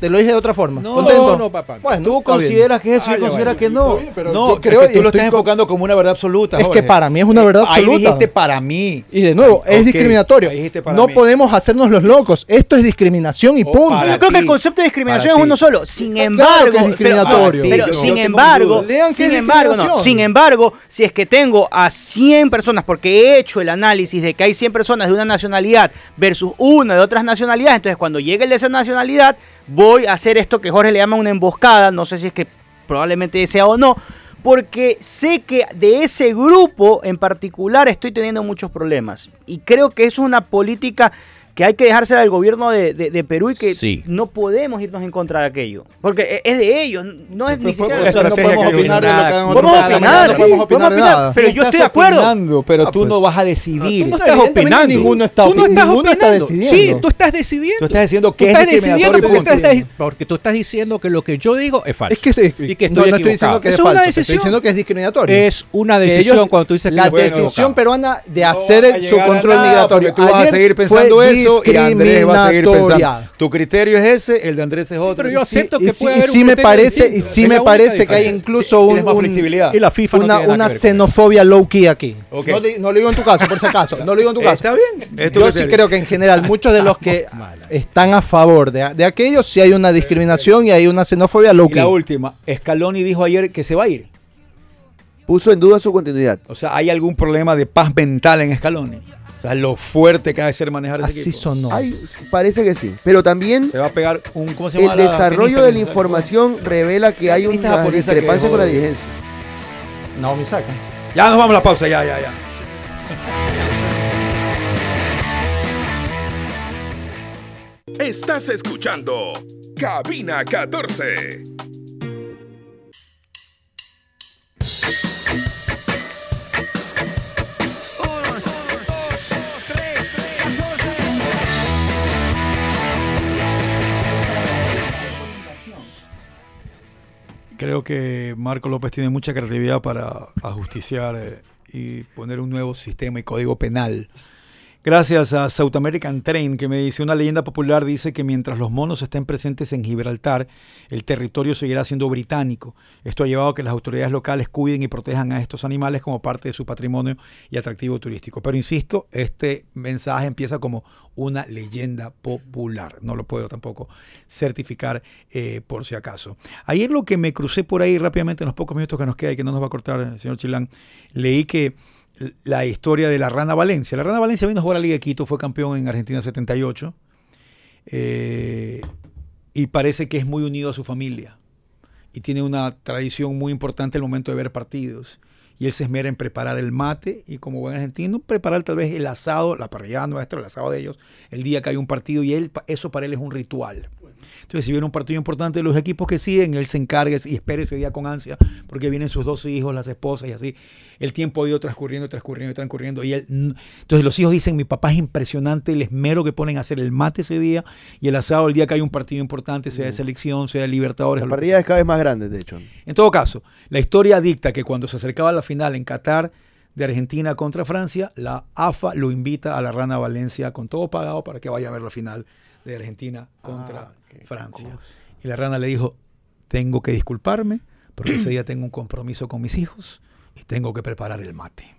Te lo dije de otra forma. No, ¿Contento? no, papá. Bueno, Tú bien. consideras que eso y Vale, consideras que no. Bien, pero no, yo es creo que tú lo estás enfocando como una verdad absoluta. Es que para mí es una verdad Ahí absoluta. dijiste para mí. Y de nuevo, es Ok, discriminatorio. ahí dijiste para No mí. podemos hacernos los locos. Esto es discriminación y O punto. Yo creo que el concepto de discriminación para es uno solo. Sin embargo, claro es pero- discriminatorio. pero, sin embargo, sin es embargo, no, sin embargo, si es que tengo a 100 personas, porque he hecho el análisis de que hay 100 personas de una nacionalidad versus una de otras nacionalidades, entonces cuando llegue el de esa nacionalidad, voy a hacer esto que Jorge le llama una emboscada, no sé si es que probablemente sea o no, porque sé que de ese grupo en particular estoy teniendo muchos problemas. Y creo que es una política que hay que dejársela al gobierno de, de- de Perú y que Sí. no podemos irnos en contra de aquello. Porque e- es de ellos, no es ni Pues, siquiera... pues, o sea, no podemos opinar de lo que hagan Podemos opinar, no podemos opinar de nada. pero yo estoy de acuerdo. opinando, pero Ah, tú pues. no vas a decidir. Tú no No, estás opinando. ninguno está tú no opi- estás ninguno está opinando. decidiendo. Sí, tú estás decidiendo. Tú estás diciendo que es discriminatorio porque, punto. estás- porque tú estás diciendo que lo que yo digo es falso. Es que, sí, y que no, estoy no estoy diciendo que es falso, una te estoy decisión. diciendo que es discriminatorio. Es una decisión ellos- cuando tú dices que la decisión equivocado. peruana de No hacer su control nada, migratorio. Tú vas a seguir pensando eso y Andrés va a seguir pensando. Tu criterio es ese, el de Andrés es otro. pero yo Sí, acepto y que sí, puede y haber sí un me parece y sí me parece que hay incluso un, más un- flexibilidad. Y la FIFA no una, nada una xenofobia low key aquí. No, no lo digo en tu caso, por si acaso. No lo digo en tu caso. Está bien. Es tu Yo sí creo que en general muchos de los que están a favor de, de aquellos sí hay una discriminación y hay una xenofobia low Y la key. última, Scaloni dijo ayer que se va a ir. Puso en duda su continuidad. O sea, ¿hay algún problema de paz mental en Scaloni? O sea, lo fuerte que ha de ser manejar ese Así equipo. sonó. Ay, parece que sí. Pero también Se va a pegar un, ¿cómo se llama? el la desarrollo de la información revela que hay una discrepancia con la dirigencia. Naomi Osaka. Ya nos vamos a la pausa, ya, ya, ya. Estás escuchando Cabina 14. Creo que Marco López tiene mucha creatividad para ajusticiar eh, y poner un nuevo sistema y código penal. Gracias a South American Train que me dice, una leyenda popular dice que mientras los monos estén presentes en Gibraltar, el territorio seguirá siendo británico. Esto ha llevado a que las autoridades locales cuiden y protejan a estos animales como parte de su patrimonio y atractivo turístico. Pero insisto, este mensaje empieza como una leyenda popular. No lo puedo tampoco certificar eh, por si acaso. Ayer lo que me crucé por ahí rápidamente en los pocos minutos que nos queda y que no nos va a cortar el señor Chilán, leí que la historia de la Rana Valencia. La Rana Valencia vino a jugar a la Liga de Quito, fue campeón en Argentina 78 eh, y parece que es muy unido a su familia. y tiene una tradición muy importante el momento de ver partidos. Y él se esmera en preparar el mate y como buen argentino, preparar tal vez el asado, la parrillada nuestra, el asado de ellos, el día que hay un partido y él, eso para él es un ritual. Entonces, si viene un partido importante de los equipos que siguen, él se encarga y espera ese día con ansia, porque vienen sus dos hijos, las esposas y así. El tiempo ha ido transcurriendo, transcurriendo, transcurriendo. Y él, mm, entonces los hijos dicen, mi papá es impresionante el esmero que ponen a hacer el mate ese día y el asado el día que hay un partido importante, sea de selección, sea de Libertadores. La sea". es cada vez más grande, de hecho. En todo caso, la historia dicta que cuando se acercaba la final en Qatar de Argentina contra Francia, la AFA lo invita a la Rana Valencia con todo pagado para que vaya a ver la final de Argentina contra Francia. Y la Rana le dijo, tengo que disculparme porque ese día tengo un compromiso con mis hijos y tengo que preparar el mate.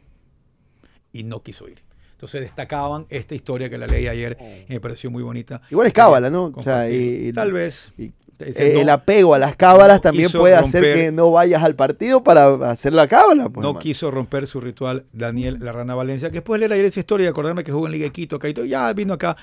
Y no quiso ir. Entonces destacaban esta historia que la leí ayer y me pareció muy bonita. Igual es cábala, ¿no? O sea, y- y- Tal vez. y- Dice, Eh, el no- apego a las cábalas no también puede hacer romper- que no vayas al partido para hacer la cábala. Pues, no man. quiso romper su ritual Daniel La Rana Valencia, que después de leer ayer esa historia y acordarme que jugó en Liga de Quito, acá y todo, ya vino acá,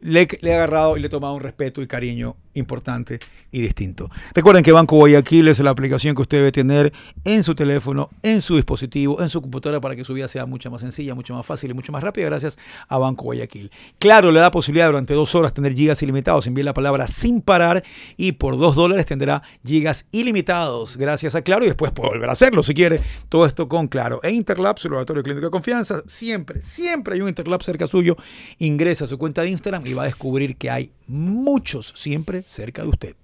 le, le he agarrado y le he tomado un respeto y cariño importante y distinto. Recuerden que Banco Guayaquil es la aplicación que usted debe tener en su teléfono, en su dispositivo, en su computadora para que su vida sea mucho más sencilla, mucho más fácil y mucho más rápida gracias a Banco Guayaquil. Claro, le da posibilidad durante dos horas tener gigas ilimitados. Envíe la palabra sin parar y por dos dólares tendrá gigas ilimitados gracias a Claro y después puede volver a hacerlo si quiere. Todo esto con Claro. E Interlab, su laboratorio clínico de confianza. Siempre, siempre hay un Interlab cerca suyo. Ingresa a su cuenta de Instagram y va a descubrir que hay muchos siempre cerca de usted.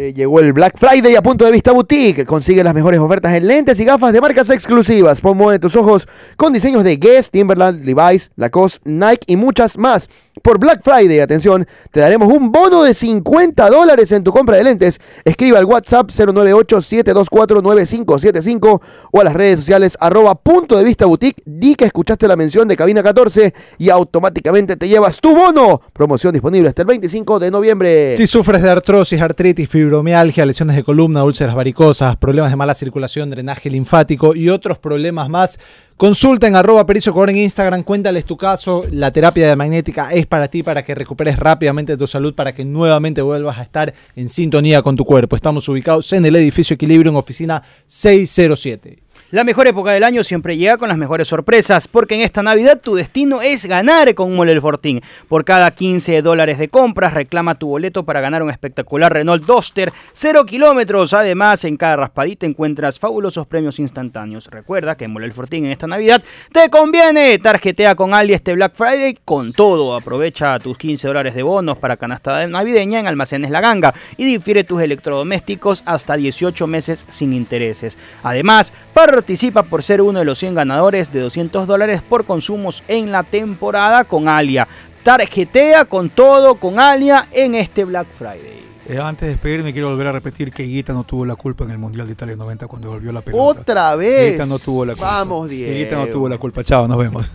Eh, llegó el Black Friday a punto de vista boutique. Consigue las mejores ofertas en lentes y gafas de marcas exclusivas. Pon modo de tus ojos con diseños de Guess, Timberland, Levi's, Lacoste, Nike y muchas más. Por Black Friday, atención, te daremos un bono de 50 dólares en tu compra de lentes. Escriba al WhatsApp 098-724-9575 o a las redes sociales arroba punto de vista boutique. Di que escuchaste la mención de cabina 14 y automáticamente te llevas tu bono. Promoción disponible hasta el 25 de noviembre. Si sufres de artrosis, artritis, fibromialgia, lesiones de columna, úlceras varicosas, problemas de mala circulación, drenaje linfático y otros problemas más, consulta en arroba en Instagram, cuéntales tu caso. La terapia de magnética es para ti, para que recuperes rápidamente tu salud, para que nuevamente vuelvas a estar en sintonía con tu cuerpo. Estamos ubicados en el edificio Equilibrio en oficina 607. La mejor época del año siempre llega con las mejores sorpresas, porque en esta Navidad tu destino es ganar con Mole El Fortín. Por cada 15 dólares de compras, reclama tu boleto para ganar un espectacular Renault Duster 0 kilómetros. Además, en cada raspadita encuentras fabulosos premios instantáneos. Recuerda que en Mole El Fortín en esta Navidad te conviene. Tarjetea con Ali este Black Friday con todo. Aprovecha tus 15 dólares de bonos para canasta navideña en Almacenes La Ganga y difiere tus electrodomésticos hasta 18 meses sin intereses. Además, participa por ser uno de los 100 ganadores de 200 dólares por consumos en la temporada con Alia. Tarjetea con todo con Alia en este Black Friday. Eh, antes de despedirme, quiero volver a repetir que Higuita no tuvo la culpa en el Mundial de Italia 90 cuando volvió la pelota. Otra vez. Higuita no tuvo la culpa. Vamos, Diego. Higuita no tuvo la culpa. Chao, nos vemos.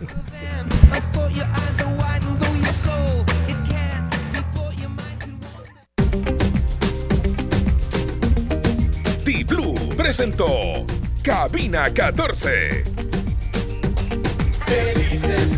Presentó Cabina 14. Felices